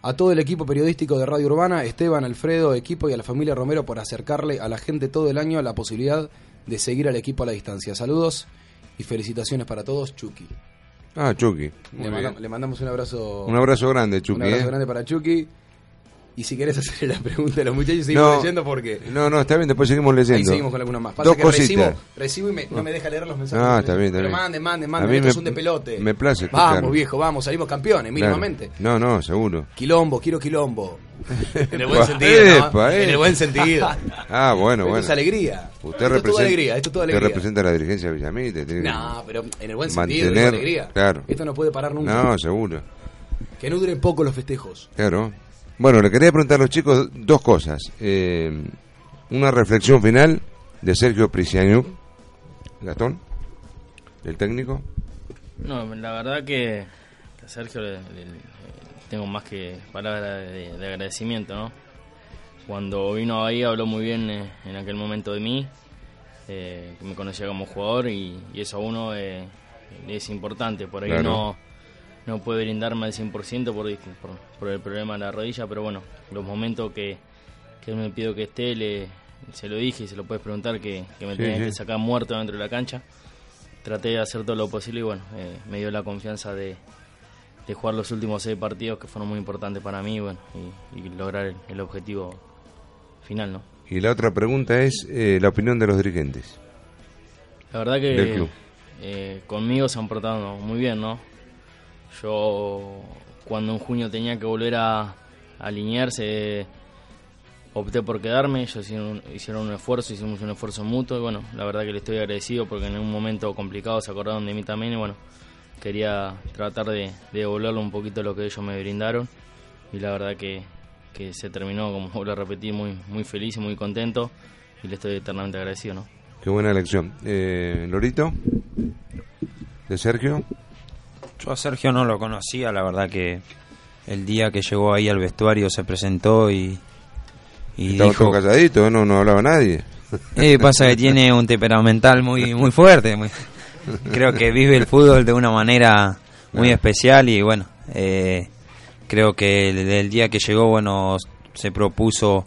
A todo el equipo periodístico de Radio Urbana, Esteban, Alfredo, equipo y a la familia Romero por acercarle a la gente todo el año la posibilidad de seguir al equipo a la distancia. Saludos y felicitaciones para todos, Chucky. Ah, Chucky. Manda- le mandamos un abrazo. Un abrazo grande, Chucky. Un abrazo ¿eh? grande para Chucky. Y si querés hacerle la pregunta a los muchachos, seguimos No, leyendo porque. no, no, está bien, después seguimos leyendo. Ahí seguimos con alguna más. Pasa Dos que cositas. recibo, recibo y me- no me deja leer los mensajes. Ah, está bien, está Pero bien. mande, mande, A mande. mí Esto me- es un de pelote. me place Vamos, viejo, vamos. Salimos campeones, Claro. mínimamente. No, no, seguro. Quilombo, quiero quilombo. (laughs) En el buen sentido, En el buen sentido. (laughs) Ah, bueno, Esto bueno. es alegría. Usted Esto es representa, toda alegría, esto es toda usted alegría. representa la dirigencia de Villamite. No, pero en el buen sentido, mantener, alegría. Claro. Esto no puede parar nunca. No, seguro. Que no duren poco los festejos. Claro. Bueno, le quería preguntar a los chicos dos cosas. Eh, una reflexión final de Sergio Prisianuk. Gastón, el técnico. No, la verdad que, a Sergio le, tengo más que palabras de, de agradecimiento, ¿no? Cuando vino ahí habló muy bien eh, en aquel momento de mí, eh, que me conocía como jugador y, y eso a uno eh, es importante. Por ahí Claro. no, no puede brindarme al 100% por, por, por el problema de la rodilla, pero bueno, los momentos que, que me pidió que esté, le, se lo dije y se lo puedes preguntar que, que me Sí, tenía sí. que sacar muerto dentro de la cancha traté de hacer todo lo posible y bueno, eh, me dio la confianza de, de jugar los últimos seis partidos que fueron muy importantes para mí y bueno, y, y lograr el, el objetivo final, ¿no? Y la otra pregunta es eh, la opinión de los dirigentes. La verdad que eh, conmigo se han portado muy bien, ¿no? Yo cuando en junio tenía que volver a, alinearse, opté por quedarme, ellos hicieron, hicieron un esfuerzo, hicimos un esfuerzo mutuo y bueno, la verdad que le estoy agradecido porque en un momento complicado se acordaron de mí también y bueno, quería tratar de, de devolverle un poquito lo que ellos me brindaron y la verdad que, que se terminó, como (laughs) vuelvo a repetir, muy, muy feliz y muy contento y le estoy eternamente agradecido, ¿no? Qué buena elección. Eh, Lorito, de Sergio. Yo a Sergio no lo conocía, la verdad que el día que llegó ahí al vestuario se presentó y, y Estaba dijo... todo calladito, ¿eh? no, no hablaba nadie. Eh, pasa que tiene un temperamental muy muy fuerte. muy- creo que vive el fútbol de una manera muy especial y bueno, eh, creo que el, el día que llegó, bueno, se propuso,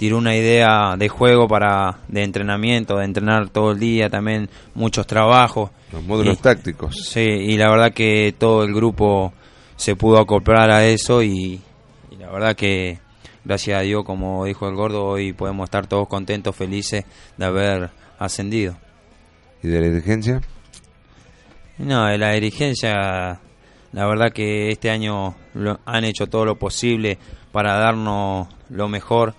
tiró una idea de juego para de entrenamiento, de entrenar todo el día, también muchos trabajos. Los módulos Y- tácticos. Sí, y la verdad que todo el grupo se pudo acoplar a eso y, y la verdad que gracias a Dios, como dijo el gordo, hoy podemos estar todos contentos, felices de haber ascendido. ¿Y de la dirigencia? No, de la dirigencia, la verdad que este año lo- han hecho todo lo posible para darnos lo mejor.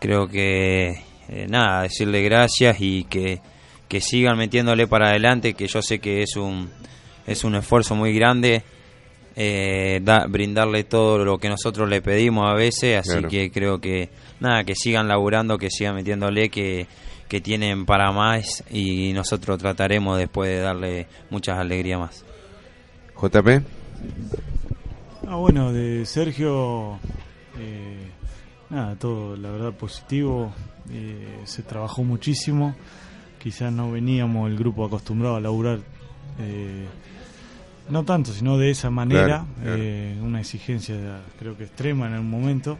Creo que, eh, nada, decirle gracias y que, que sigan metiéndole para adelante, que yo sé que es un, es un esfuerzo muy grande. eh, da- brindarle todo lo que nosotros le pedimos a veces, así Claro. que creo que nada, que sigan laburando, que sigan metiéndole, que, que tienen para más y nosotros trataremos después de darle muchas alegrías más. JP. Ah, bueno, de Sergio, eh, nada, todo, la verdad, positivo. eh, se trabajó muchísimo. Quizás no veníamos el grupo acostumbrado a laburar, eh, no tanto, sino de esa manera. Claro, claro. eh, una exigencia, creo que extrema en el momento.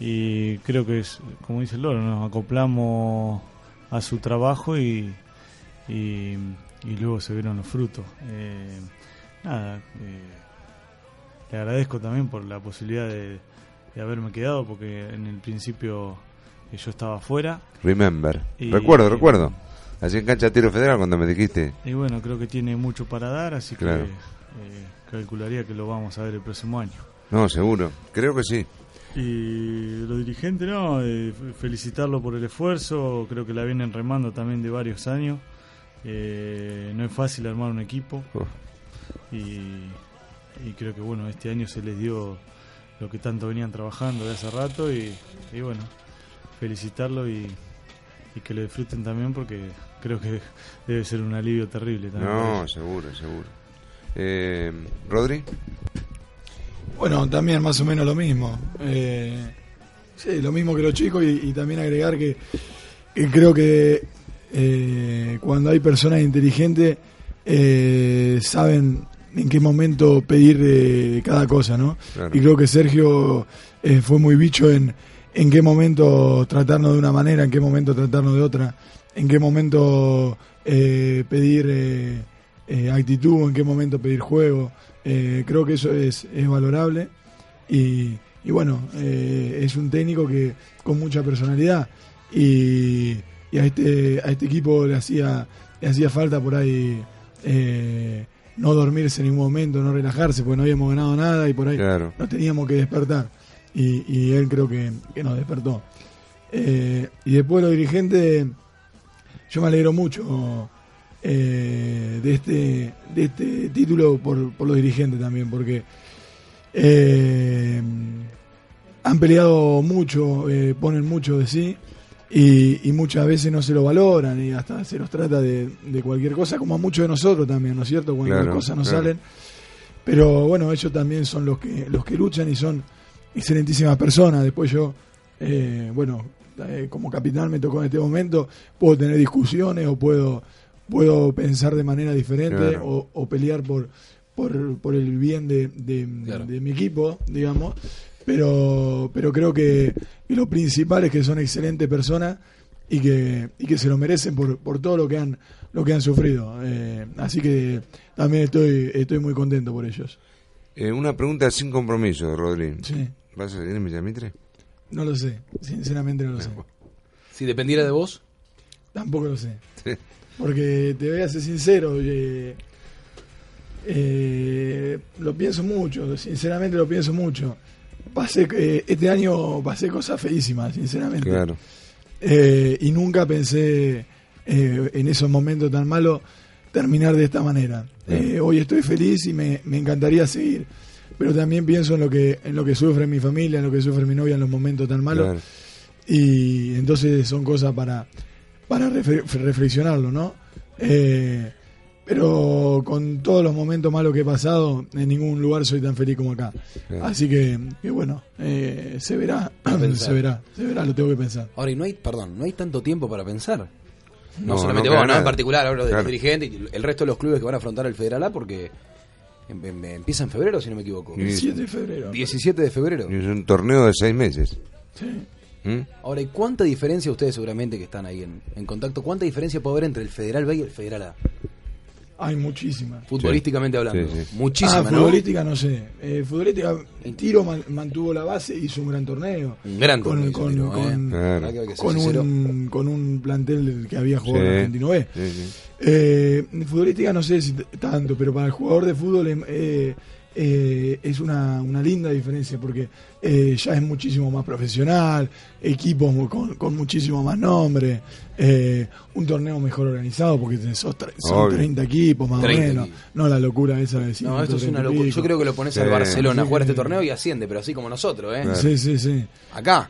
Y creo que es, como dice el Loro, nos acoplamos a su trabajo y, y, y luego se vieron los frutos. Eh, nada, eh, le agradezco también por la posibilidad de, de haberme quedado porque en el principio eh, yo estaba afuera Remember. Y- recuerdo, recuerdo. Así en cancha tiro federal cuando me dijiste. y bueno creo que tiene mucho para dar así Claro. que eh, calcularía que lo vamos a ver el próximo año No, seguro. Creo que sí. y los dirigentes no eh, felicitarlo por el esfuerzo creo que la vienen remando también de varios años Eh, no es fácil armar un equipo y, y creo que bueno este año se les dio lo que tanto venían trabajando de hace rato y, y bueno felicitarlo y, y que lo disfruten también porque creo que (laughs) debe ser un alivio terrible también. No, seguro, seguro. Eh, Rodri, Bueno, también más o menos lo mismo. Eh, sí, lo mismo que los chicos y, y también agregar que, que creo que eh, cuando hay personas inteligentes eh, saben en qué momento pedir eh, cada cosa, ¿no? Claro. Y creo que Sergio eh, fue muy bicho en, en qué momento tratarnos de una manera, en qué momento tratarnos de otra, en qué momento eh, pedir eh, actitud, en qué momento pedir juego. Creo que eso es, es valorable y, y bueno, es un técnico que con mucha personalidad y, y a este a este equipo le hacía le hacía falta por ahí eh, no dormirse en ningún momento, no relajarse, porque no habíamos ganado nada y por ahí Claro. nos teníamos que despertar y, y él creo que, que nos despertó. Eh, y después los dirigentes, yo me alegro mucho eh, de este de este título por, por los dirigentes también, porque eh, han peleado mucho, eh, ponen mucho de sí y, y muchas veces no se lo valoran y hasta se los trata de, de cualquier cosa, como a muchos de nosotros también, ¿no es cierto? Cuando Claro, las cosas no claro. salen. Pero bueno, ellos también son los que los que luchan y son excelentísimas personas. Después yo, eh, bueno, eh, como capitán me tocó en este momento, puedo tener discusiones o puedo puedo pensar de manera diferente Claro. o, o pelear por, por, por el bien de, de- de mi equipo, digamos. Pero, pero creo que, que lo principal es que son excelentes personas y que, y que se lo merecen por, por todo lo que han lo que han sufrido. Eh, así que también estoy estoy muy contento por ellos. eh, una pregunta sin compromiso, Rodri. Sí. ¿Vas a salir en Villamitre? No lo sé, sinceramente no lo sé. Si dependiera de vos, Tampoco lo sé. Porque te voy a ser sincero, eh, eh, lo pienso mucho, sinceramente lo pienso mucho. Pasé, eh, este año pasé cosas feísimas, sinceramente. Claro. Eh, y nunca pensé eh, en esos momentos tan malos terminar de esta manera. Eh, hoy estoy feliz y me, me encantaría seguir, pero también pienso en lo que en lo que sufre mi familia, en lo que sufre mi novia en los momentos tan malos. Claro. Y entonces son cosas para, para reflexionarlo, ¿no? Eh, pero con todos los momentos malos que he pasado, en ningún lugar soy tan feliz como acá. Así que, que bueno, eh, se verá, (clears throat) se verá, se verá, lo tengo que pensar. Ahora, y no hay, perdón, no hay tanto tiempo para pensar. No, No, solamente no vos, ¿no? En particular, hablo de Claro. los dirigentes y el resto de los clubes que van a afrontar el Federal A porque em- em- empieza en febrero, si no me equivoco. 17 de febrero. 17 de febrero. Es un torneo de seis meses. Sí. ¿Mm? Ahora, ¿y cuánta diferencia ustedes seguramente que están ahí en, en contacto? ¿Cuánta diferencia puede haber entre el Federal B y el Federal A? Hay muchísima. Futbolísticamente hablando. Sí, sí. Muchísima, Ah, ¿no? futbolística no sé. Eh, futbolística, Tiro man- mantuvo la base, hizo un gran torneo. Un gran con, torneo con, con- ¿eh? Con sincero. un, con un plantel que había jugado en Sí, Argentino B. sí, sí. Eh, futbolística no sé si tanto, pero para el jugador de fútbol em- eh, es una, una linda diferencia porque eh, ya es muchísimo más profesional, equipos con, con muchísimo más nombre, eh, un torneo mejor organizado porque son Obvio. 30 equipos más 30 o menos, equipos. no la locura esa de No, esto es 130 una locura. pico. Yo creo que lo pones al Sí. Barcelona a Sí, jugar este sí. torneo y asciende, pero así como nosotros, ¿eh? Sí, sí, sí. Acá.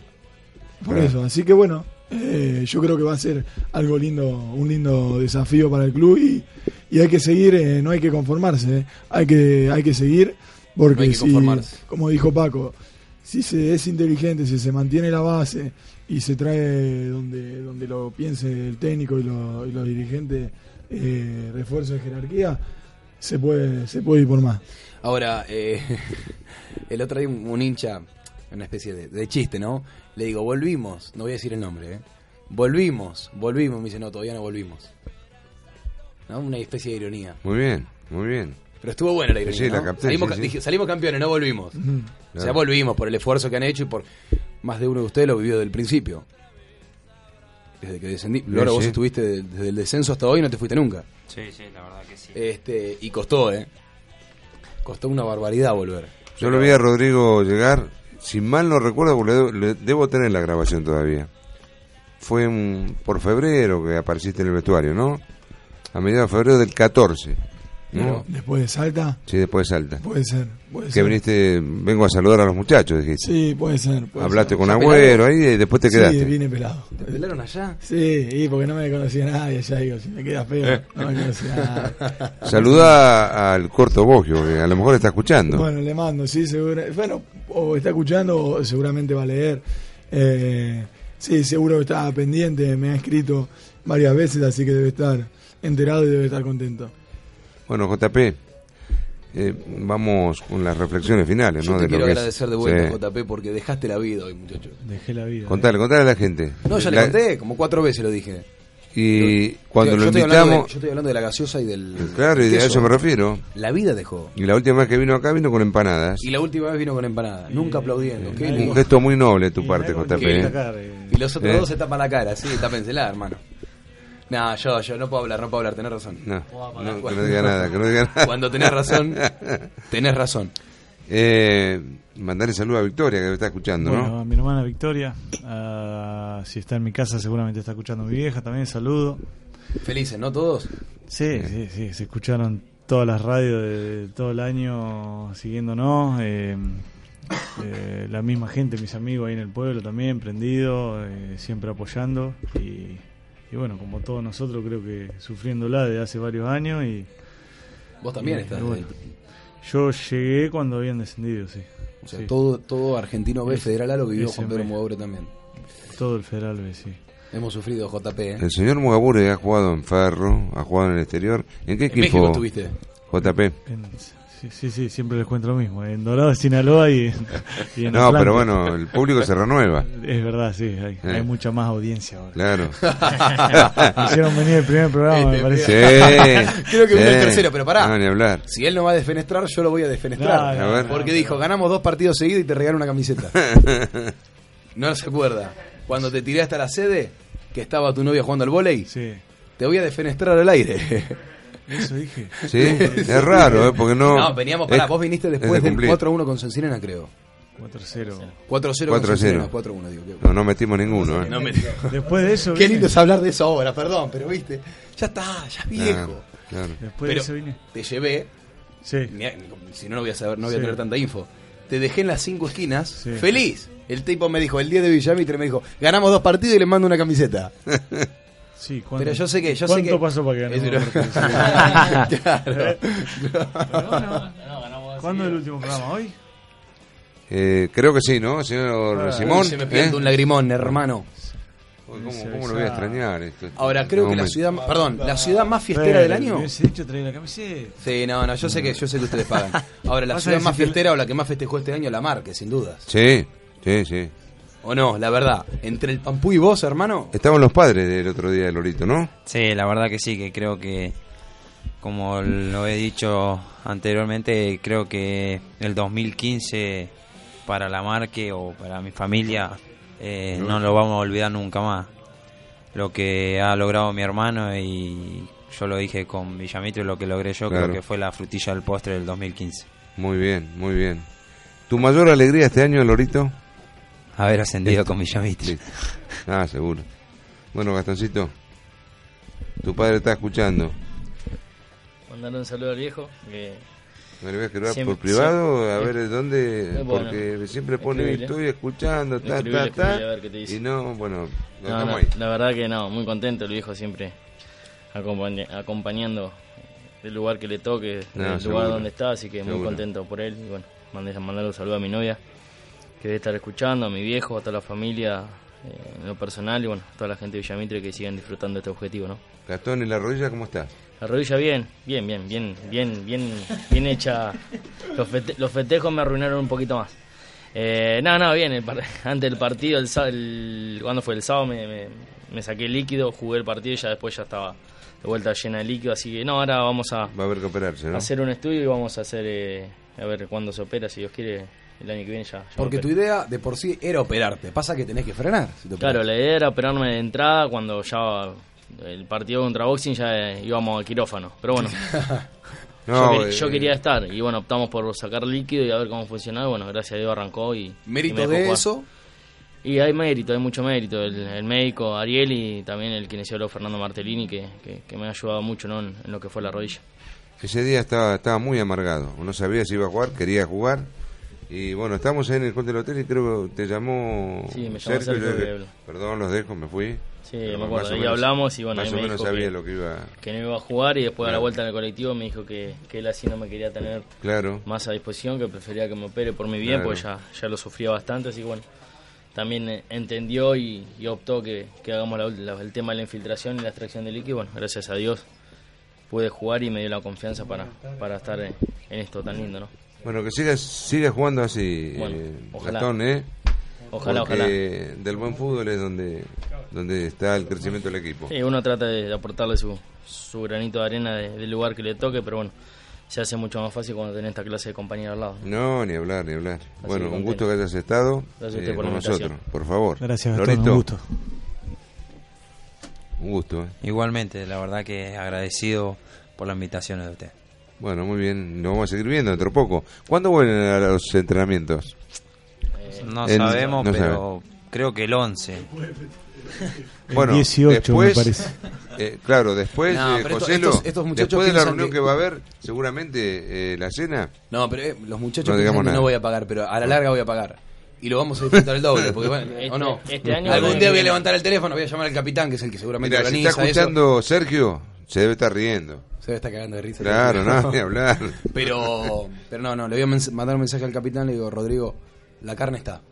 Por eso, así que bueno, eh, yo creo que va a ser algo lindo, un lindo desafío para el club y, y hay que seguir, eh, no hay que conformarse, eh, hay que hay que seguir porque No hay que si, como dijo Paco, si se es inteligente, si se mantiene la base y se trae donde donde lo piense el técnico y, lo- y los dirigentes eh, refuerzo de jerarquía, se puede se puede ir por más. Ahora, eh, (laughs) el otro día un, un hincha, una especie de, de chiste, ¿no? Le digo, volvimos, no voy a decir el nombre, ¿eh? Volvimos, volvimos, me dice, no, todavía no volvimos. ¿No? Una especie de ironía. Muy bien, muy bien. Pero estuvo buena la ironía. Sí, la ¿no? capté, salimos, sí, ca- sí. dije, salimos campeones, no volvimos. Ujú. O sea, volvimos por el esfuerzo que han hecho y por más de uno de ustedes lo vivió desde el principio. Desde que descendí. Loro, vos sí. estuviste de- desde el descenso hasta hoy y no te fuiste nunca. Sí, sí, la verdad que sí. Este, y costó, ¿eh? Costó una barbaridad volver. Yo lo vi a Rodrigo llegar, si mal no recuerdo, porque le debo, tener la grabación todavía. Fue en- por febrero que apareciste en el vestuario, ¿no? A mediados de febrero del 14. ¿No? Después de Salta, Sí, después de Salta. puede ser. Puede Que ser. viniste, vengo a saludar a los muchachos, dijiste. Sí, puede ser. puede Hablaste ser. con ¿Ya Agüero ahí y después te Sí, quedaste. vine pelado. ¿Te pelaron allá? Sí, y porque no me conocía nadie allá. Digo, si me queda feo, no me conocía nadie. (laughs) Saluda al corto Bogio, que a lo mejor está escuchando. Bueno, le mando, sí, seguro. Bueno, o está escuchando o seguramente va a leer. Eh, sí, seguro que está pendiente, me ha escrito varias veces, así que debe estar enterado y debe estar contento. Bueno, JP, eh, vamos con las reflexiones finales, Yo ¿no? te de lo quiero que es- agradecer de vuelta, Sí. JP, porque dejaste la vida hoy, muchacho. Dejé la vida. Contale, contale a la gente. No, ya le conté, como cuatro veces lo dije. Y cuando Yo- lo yo estoy hablando de- invitamos, yo estoy hablando de la gaseosa y del. claro, y a eso me refiero. La vida dejó. Y la última vez que vino acá vino con empanadas. Y la última vez vino con empanada, nunca aplaudiendo. Qué Un gesto muy noble de tu parte, JP. Lindo. ¿eh? Y los otros ¿Eh? dos se tapan la cara, sí, tápensela, hermano. No, yo, yo no puedo hablar, no puedo hablar, tenés razón. No, no, que no diga nada, que no diga nada. Cuando tenés razón, (laughs) tenés razón. Eh, mandarle saludo a Victoria, que me está escuchando, Bueno, ¿no? a mi hermana Victoria, a- si está en mi casa seguramente está escuchando a mi vieja, también saludo. Felices, ¿no todos? Sí, sí, sí, se escucharon todas las radios de, todo el año siguiéndonos, eh, eh, la misma gente, mis amigos ahí en el pueblo también, prendido, eh, siempre apoyando y, y bueno, como todos nosotros creo que sufriéndola desde hace varios años y... Vos también y, estás bueno, ahí. yo llegué cuando habían descendido, sí. O sea, Sí. todo, todo argentino B federal A lo vivió ese Juan Pedro Mugaure también. Todo el Federal B, sí. Hemos sufrido JP, ¿eh? El señor Mugabure ha jugado en Ferro, ha jugado en el exterior. ¿En qué En equipo? México estuviste. JP. En- sí, sí, sí, siempre les cuento lo mismo. En Dorado de Sinaloa y, y en No, Atlanta. pero bueno, el público se renueva. Es verdad, sí, hay, Eh. hay mucha más audiencia ahora. Claro. (laughs) Me hicieron venir el primer programa, me Este, parece. Sí. (laughs) Creo que vino el Sí. tercero, pero pará. No, ni hablar. Si él no va a defenestrar, yo lo voy a defenestrar. No, no, A ver. Porque dijo, ganamos dos partidos seguidos y te regalo una camiseta. (laughs) no se acuerda. Cuando te tiré hasta la sede, que estaba tu novia jugando al volei, Sí, te voy a defenestrar al aire. Eso dije. Sí, es raro, ¿eh? Porque no. No, veníamos, pará, es- vos viniste es de después del cumplir. 4-1 con Sencinena, creo. 4-0. 4-0 con 4-0. Sencinena, 4-1, digo. No, no metimos ninguno, ¿eh? No me- Después de eso (laughs) Qué lindo es hablar de eso ahora, perdón, pero viste, ya está, ya es viejo. Claro, claro. Después de Pero eso vine. te llevé, Sí, si no, no voy a saber, no voy a Sí. tener tanta info. Te dejé en las cinco esquinas, Sí. feliz. El tipo me dijo, el día de Villamitre me dijo, ganamos dos partidos y le mando una camiseta. (laughs) sí. ¿cuánto- Pero yo sé que, yo sé ¿Cuánto que. pasó para que ganemos? No- (laughs) claro. Pero bueno, ¿Cuándo es el último programa? ¿Hoy? Eh, creo que sí, ¿no, señor Ah, Simón? Se me ¿Eh? pianta un lagrimón, hermano. ¿Cómo, cómo lo voy a extrañar esto? Ahora, creo No, que la me- ciudad, perdón, la ciudad más fiestera del año. Me hubiese dicho traer la camiseta. Sí, no, no, yo sé que, yo sé que ustedes pagan. (laughs) Ahora, la ciudad más que- fiestera o la que más festejó este año, la Marque, sin dudas. Sí, sí, sí. ¿O no? La verdad, entre el Pampú y vos, hermano, Estaban los padres del otro día del Lorito, ¿no? Sí, la verdad que sí, que creo que, como lo he dicho anteriormente, creo que el 2015 para la Marque o para mi familia eh, no lo vamos a olvidar nunca más. Lo que ha logrado mi hermano y yo lo dije con Villamitre, lo que logré yo Claro. creo que fue la frutilla del postre del 2015. Muy bien, muy bien. ¿Tu mayor alegría este año, Lorito? Haber ascendido Listo. con Villamitre. Listo. Ah, seguro. Bueno, Gastoncito, tu padre está escuchando. Mandarle un saludo al viejo. Que ¿Me lo voy a escribir Siempre- por privado? A ver dónde. Bueno. porque siempre pone estoy escuchando, ta, ta, ta. a ver qué te dice. Y no, bueno, No, no, ahí. la verdad que no, muy contento el viejo siempre acompaña- acompañando el lugar que le toque, No, el seguro. lugar donde está, así que muy contento por él. Y bueno, mandé mandarle un saludo a mi novia, que debe estar escuchando, a mi viejo, a toda la familia, eh, en lo personal, y bueno, a toda la gente de Villamitre que sigan disfrutando de este objetivo, ¿no? Gastón, ¿y la rodilla cómo está? La rodilla bien, bien, bien, bien, bien, bien, bien hecha. Los, fete- los festejos me arruinaron un poquito más. Eh, no, no, bien, el (laughs) antes del partido, el, el, cuando fue el sábado me, me, me saqué líquido, jugué el partido y ya después ya estaba de vuelta llena de líquido, así que no, ahora vamos a Va a haber que operarse, ¿no? hacer un estudio y vamos a hacer, eh, a ver cuándo se opera, si Dios quiere, el año que viene ya. ya porque tu idea de por sí era operarte. Pasa que tenés que frenar. si te Claro, la idea era operarme de entrada cuando ya el partido contra Boxing ya íbamos al quirófano, pero bueno. (laughs) No, yo, que- eh, yo quería estar y bueno, optamos por sacar líquido y a ver cómo funcionaba. y Bueno, gracias a Dios arrancó y. Mérito y me dejó de jugar. eso. Y hay mérito, hay mucho mérito. El, el médico Ariel y también el kinesiólogo Fernando Martellini que, que, que me ha ayudado mucho ¿no? en, en lo que fue la rodilla. Ese día estaba, estaba muy amargado. No sabía si iba a jugar, quería jugar. Y bueno, estamos en el hall del hotel y creo que te llamó Sí, me llamó Sergio. Sergio Perdón, los dejo, me fui. Sí, Pero me acuerdo. Ahí menos- hablamos y bueno, Más ahí o me menos dijo sabía que, lo que iba. que no iba a jugar y después a la Claro. vuelta en el colectivo me dijo que, que él así no me quería tener Claro. más a disposición, que prefería que me opere por mi bien, Claro. porque ya, ya lo sufría bastante, así que bueno, también eh, entendió y, y optó que, que hagamos la- la- el tema de la infiltración y la extracción de líquido. Bueno, gracias a Dios pude jugar y me dio la confianza para, para estar en, en esto tan lindo, ¿no? Bueno, que sigas siga jugando así, Bueno, eh, ojalá. Gastón, ¿eh? Ojalá, Porque del buen fútbol es donde, donde está el crecimiento del equipo. Sí, uno trata de aportarle su, su granito de arena de- del lugar que le toque, pero bueno, se hace mucho más fácil cuando tenés esta clase de compañeros al lado. No, ni hablar, ni hablar. bueno, un gusto que hayas estado Gracias a usted eh, por la con nosotros, por favor. Gracias, Gastón, un gusto. Un gusto, ¿eh? Igualmente, la verdad que agradecido por la invitación de usted. Bueno, muy bien, nos vamos a seguir viendo dentro de poco. ¿Cuándo vuelven a los entrenamientos? No El- sabemos, no pero creo que el 11. Bueno, 18 me después, parece. (laughs) eh, claro, después, No, eh, Joselo, estos- estos muchachos después de la reunión que... que- va a haber, seguramente eh, la cena. No, pero eh, los muchachos No digamos que nada. no voy a pagar, pero a la larga voy a pagar. Y lo vamos a disfrutar el doble, porque bueno, ¿o no? Este- este año Algún no- día voy a levantar el teléfono, voy a llamar al capitán, que es el que seguramente Mira, si organiza está eso. escuchando Sergio, se debe estar riendo. Se debe estar cagando de risa. Claro, (laughs) no, ni hablar. Pero, pero no, no, le voy a mandar un mensaje al capitán, le digo, Rodrigo, la carne está.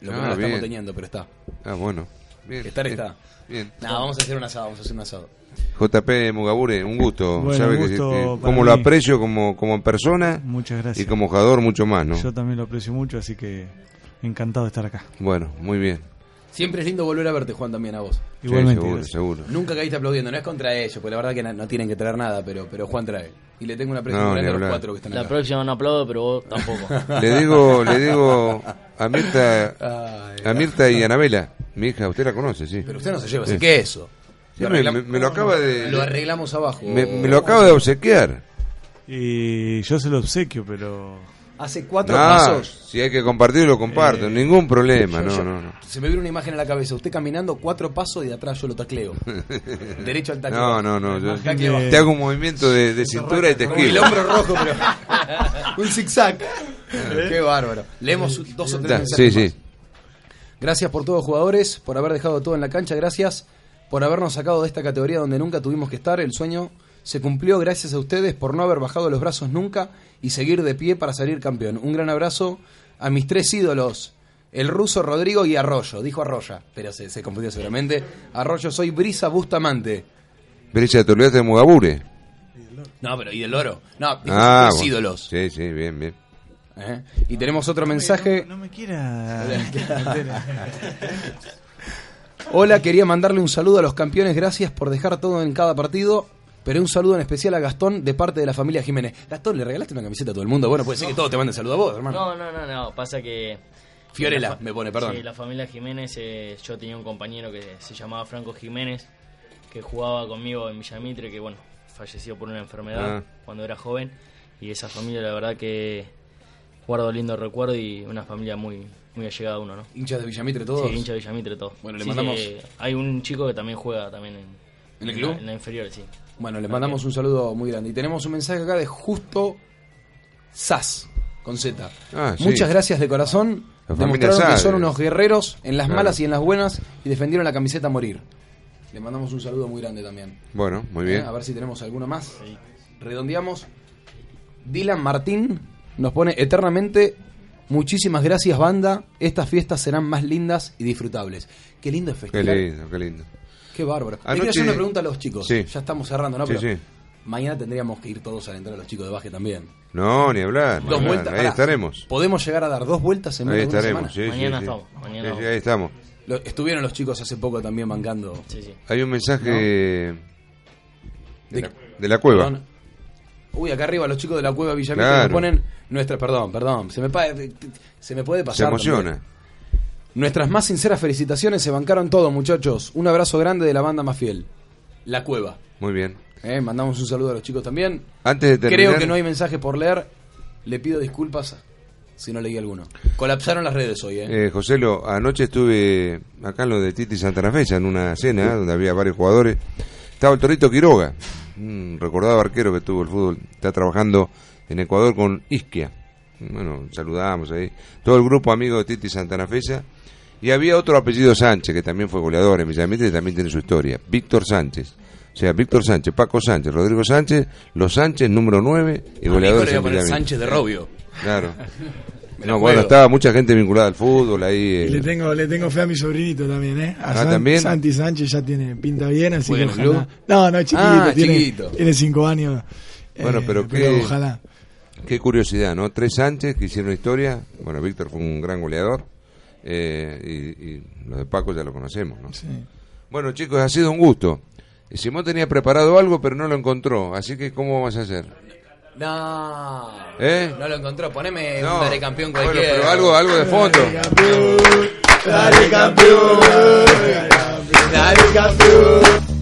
Lo que no la bien. estamos teniendo, pero está. Ah, bueno. Bien, Estar bien, está. Bien. No, vamos a hacer un asado, vamos a hacer un asado. JP Mugabure, un gusto. Bueno, Sabe un gusto que- para como lo aprecio como, como persona Muchas gracias. y como jugador mucho más, ¿no? Yo también lo aprecio mucho, así que encantado de estar acá. Bueno, muy bien. Siempre es lindo volver a verte, Juan, también a vos. Igualmente, seguro, seguro. Nunca caíste aplaudiendo, no es contra ellos, porque la verdad que no, no tienen que traer nada, pero, pero Juan trae. Y le tengo una aprecio No, muy grande ni a los hablar. cuatro que están La acá. próxima no aplaudo, pero vos tampoco. (laughs) Le digo, le digo a Mirta, a Mirta y Anabela, mi hija, usted la conoce, sí. Pero usted no se lleva, Sí. así que eso. Sí, me, me- me lo acaba de, Lo arreglamos abajo. me, me lo acaba de obsequiar. Y yo se lo obsequio, pero Hace cuatro pasos. si hay que compartir, lo comparto, ningún problema, Yo- no, yo- no, no. Se me viene una imagen en la cabeza. Usted caminando cuatro pasos y de atrás yo lo tacleo. (laughs) Derecho al tacleo. No, no, no, yo te hago un movimiento de, de cintura y te esquivo. el hombro rojo, pero. (laughs) un zigzag. Qué bárbaro. Leemos dos o tres mensajes. sí, sí. Gracias por todos jugadores, por haber dejado todo en la cancha. Gracias por habernos sacado de esta categoría donde nunca tuvimos que estar. El sueño se cumplió gracias a ustedes por no haber bajado los brazos nunca y seguir de pie para salir campeón. Un gran abrazo a mis tres ídolos. El ruso Rodrigo y Arroyo, dijo Arroya, pero se, se confundió seguramente. Arroyo, soy Brisa Bustamante. Brilla, te olvidaste de Mugabure. No, pero ¿y del loro? No, dijo Ah, tres bueno. ídolos. Sí, sí, bien, bien. ¿Eh? Y tenemos otro mensaje. no me quiera. (laughs) (laughs) Hola, quería mandarle un saludo a los campeones. Gracias por dejar todo en cada partido. Pero un saludo en especial a Gastón de parte de la familia Jiménez. Gastón, ¿le regalaste una camiseta a todo el mundo? Bueno, puede ser que todos te manden saludo a vos, hermano. No, no, no, no, pasa que... Fiorella la me pone, perdón. Sí, la familia Jiménez, eh, yo tenía un compañero que se llamaba Franco Jiménez, que jugaba conmigo en Villamitre, que bueno, falleció por una enfermedad Ah. cuando era joven. Y esa familia, la verdad que guardo lindo recuerdo y una familia muy muy allegada a uno, ¿no? ¿Hinchas de Villamitre todos? Sí, hinchas de Villamitre todos. Bueno, le Sí, mandamos- eh, hay un chico que también juega también en, ¿En el la- club? en la inferior, sí. Bueno, le mandamos un saludo muy grande. Y tenemos un mensaje acá de Justo Sas, con Z. Ah, sí. Muchas gracias de corazón. La Demostraron que son unos guerreros en las Claro. malas y en las buenas y defendieron la camiseta a morir. Le mandamos un saludo muy grande también. Bueno, muy Eh, bien. A ver si tenemos alguno más. Redondeamos. Dylan Martín nos pone eternamente. Muchísimas gracias, banda. Estas fiestas serán más lindas y disfrutables. Qué lindo es Qué festejar. lindo, qué lindo. Qué bárbaro. Anoche- quiero hacer una pregunta a los chicos. Sí. Ya estamos cerrando, ¿no? Sí, Pero sí. mañana tendríamos que ir todos a alentar a los chicos de baje también. No, ni hablar. Dos hablar. vueltas. Ahí pará. estaremos. Podemos llegar a dar dos vueltas en menos de una estaremos. semana. Sí, Mañana sí. estamos, mañana Sí, sí, vamos. ahí estamos. Lo- estuvieron los chicos hace poco también sí. Hay un mensaje de, De- la, de la cueva. Perdón. Uy, acá arriba los chicos de la cueva Villamita Claro. nos ponen nuestra, perdón, perdón, se me, pa- se me puede Se pasar. emociona. también. Nuestras más sinceras felicitaciones, se bancaron todo, muchachos. Un abrazo grande de la banda más fiel. La cueva. Muy bien. Eh, mandamos un saludo a los chicos también. Antes de terminar, Creo que no hay mensaje por leer. Le pido disculpas si no leí alguno. Colapsaron las redes hoy, ¿eh? eh, Joselo, anoche estuve acá en lo de Titi Santana Fecha en una cena donde había varios jugadores. Estaba el Torito Quiroga, un recordado arquero que tuvo el fútbol. Está trabajando en Ecuador con Isquia. Bueno, saludamos ahí. Todo el grupo amigo de Titi Santana Fecha. Y había otro apellido Sánchez, que también fue goleador en Villamitre y también tiene su historia. Víctor Sánchez. O sea, Víctor Sánchez, Paco Sánchez, Rodrigo Sánchez, Los Sánchez, número 9 y goleador en Villamitre. Sánchez de Robio. Claro. (laughs) No, bueno, estaba mucha gente vinculada al fútbol ahí. Y eh, le tengo, le tengo fe a mi sobrinito también, ¿eh? A Ah, San- ¿también? Santi Sánchez ya tiene pinta bien, así ¿Juega que ojalá. No, no, es chiquito, Ah, tiene, chiquito. tiene cinco años. Bueno, eh, pero qué, ojalá. qué curiosidad, ¿no? Tres Sánchez que hicieron historia. Bueno, Víctor fue un gran goleador. Eh, y, y lo de Paco ya lo conocemos, ¿no? Sí. Bueno, chicos, ha sido un gusto. Simón tenía preparado algo, pero no lo encontró. Así que, ¿cómo vamos a hacer? No. ¿Eh? No lo encontró. Poneme No. un Dale campeón Bueno, cualquiera. pero algo, algo de fondo. Dale campeón, dale campeón.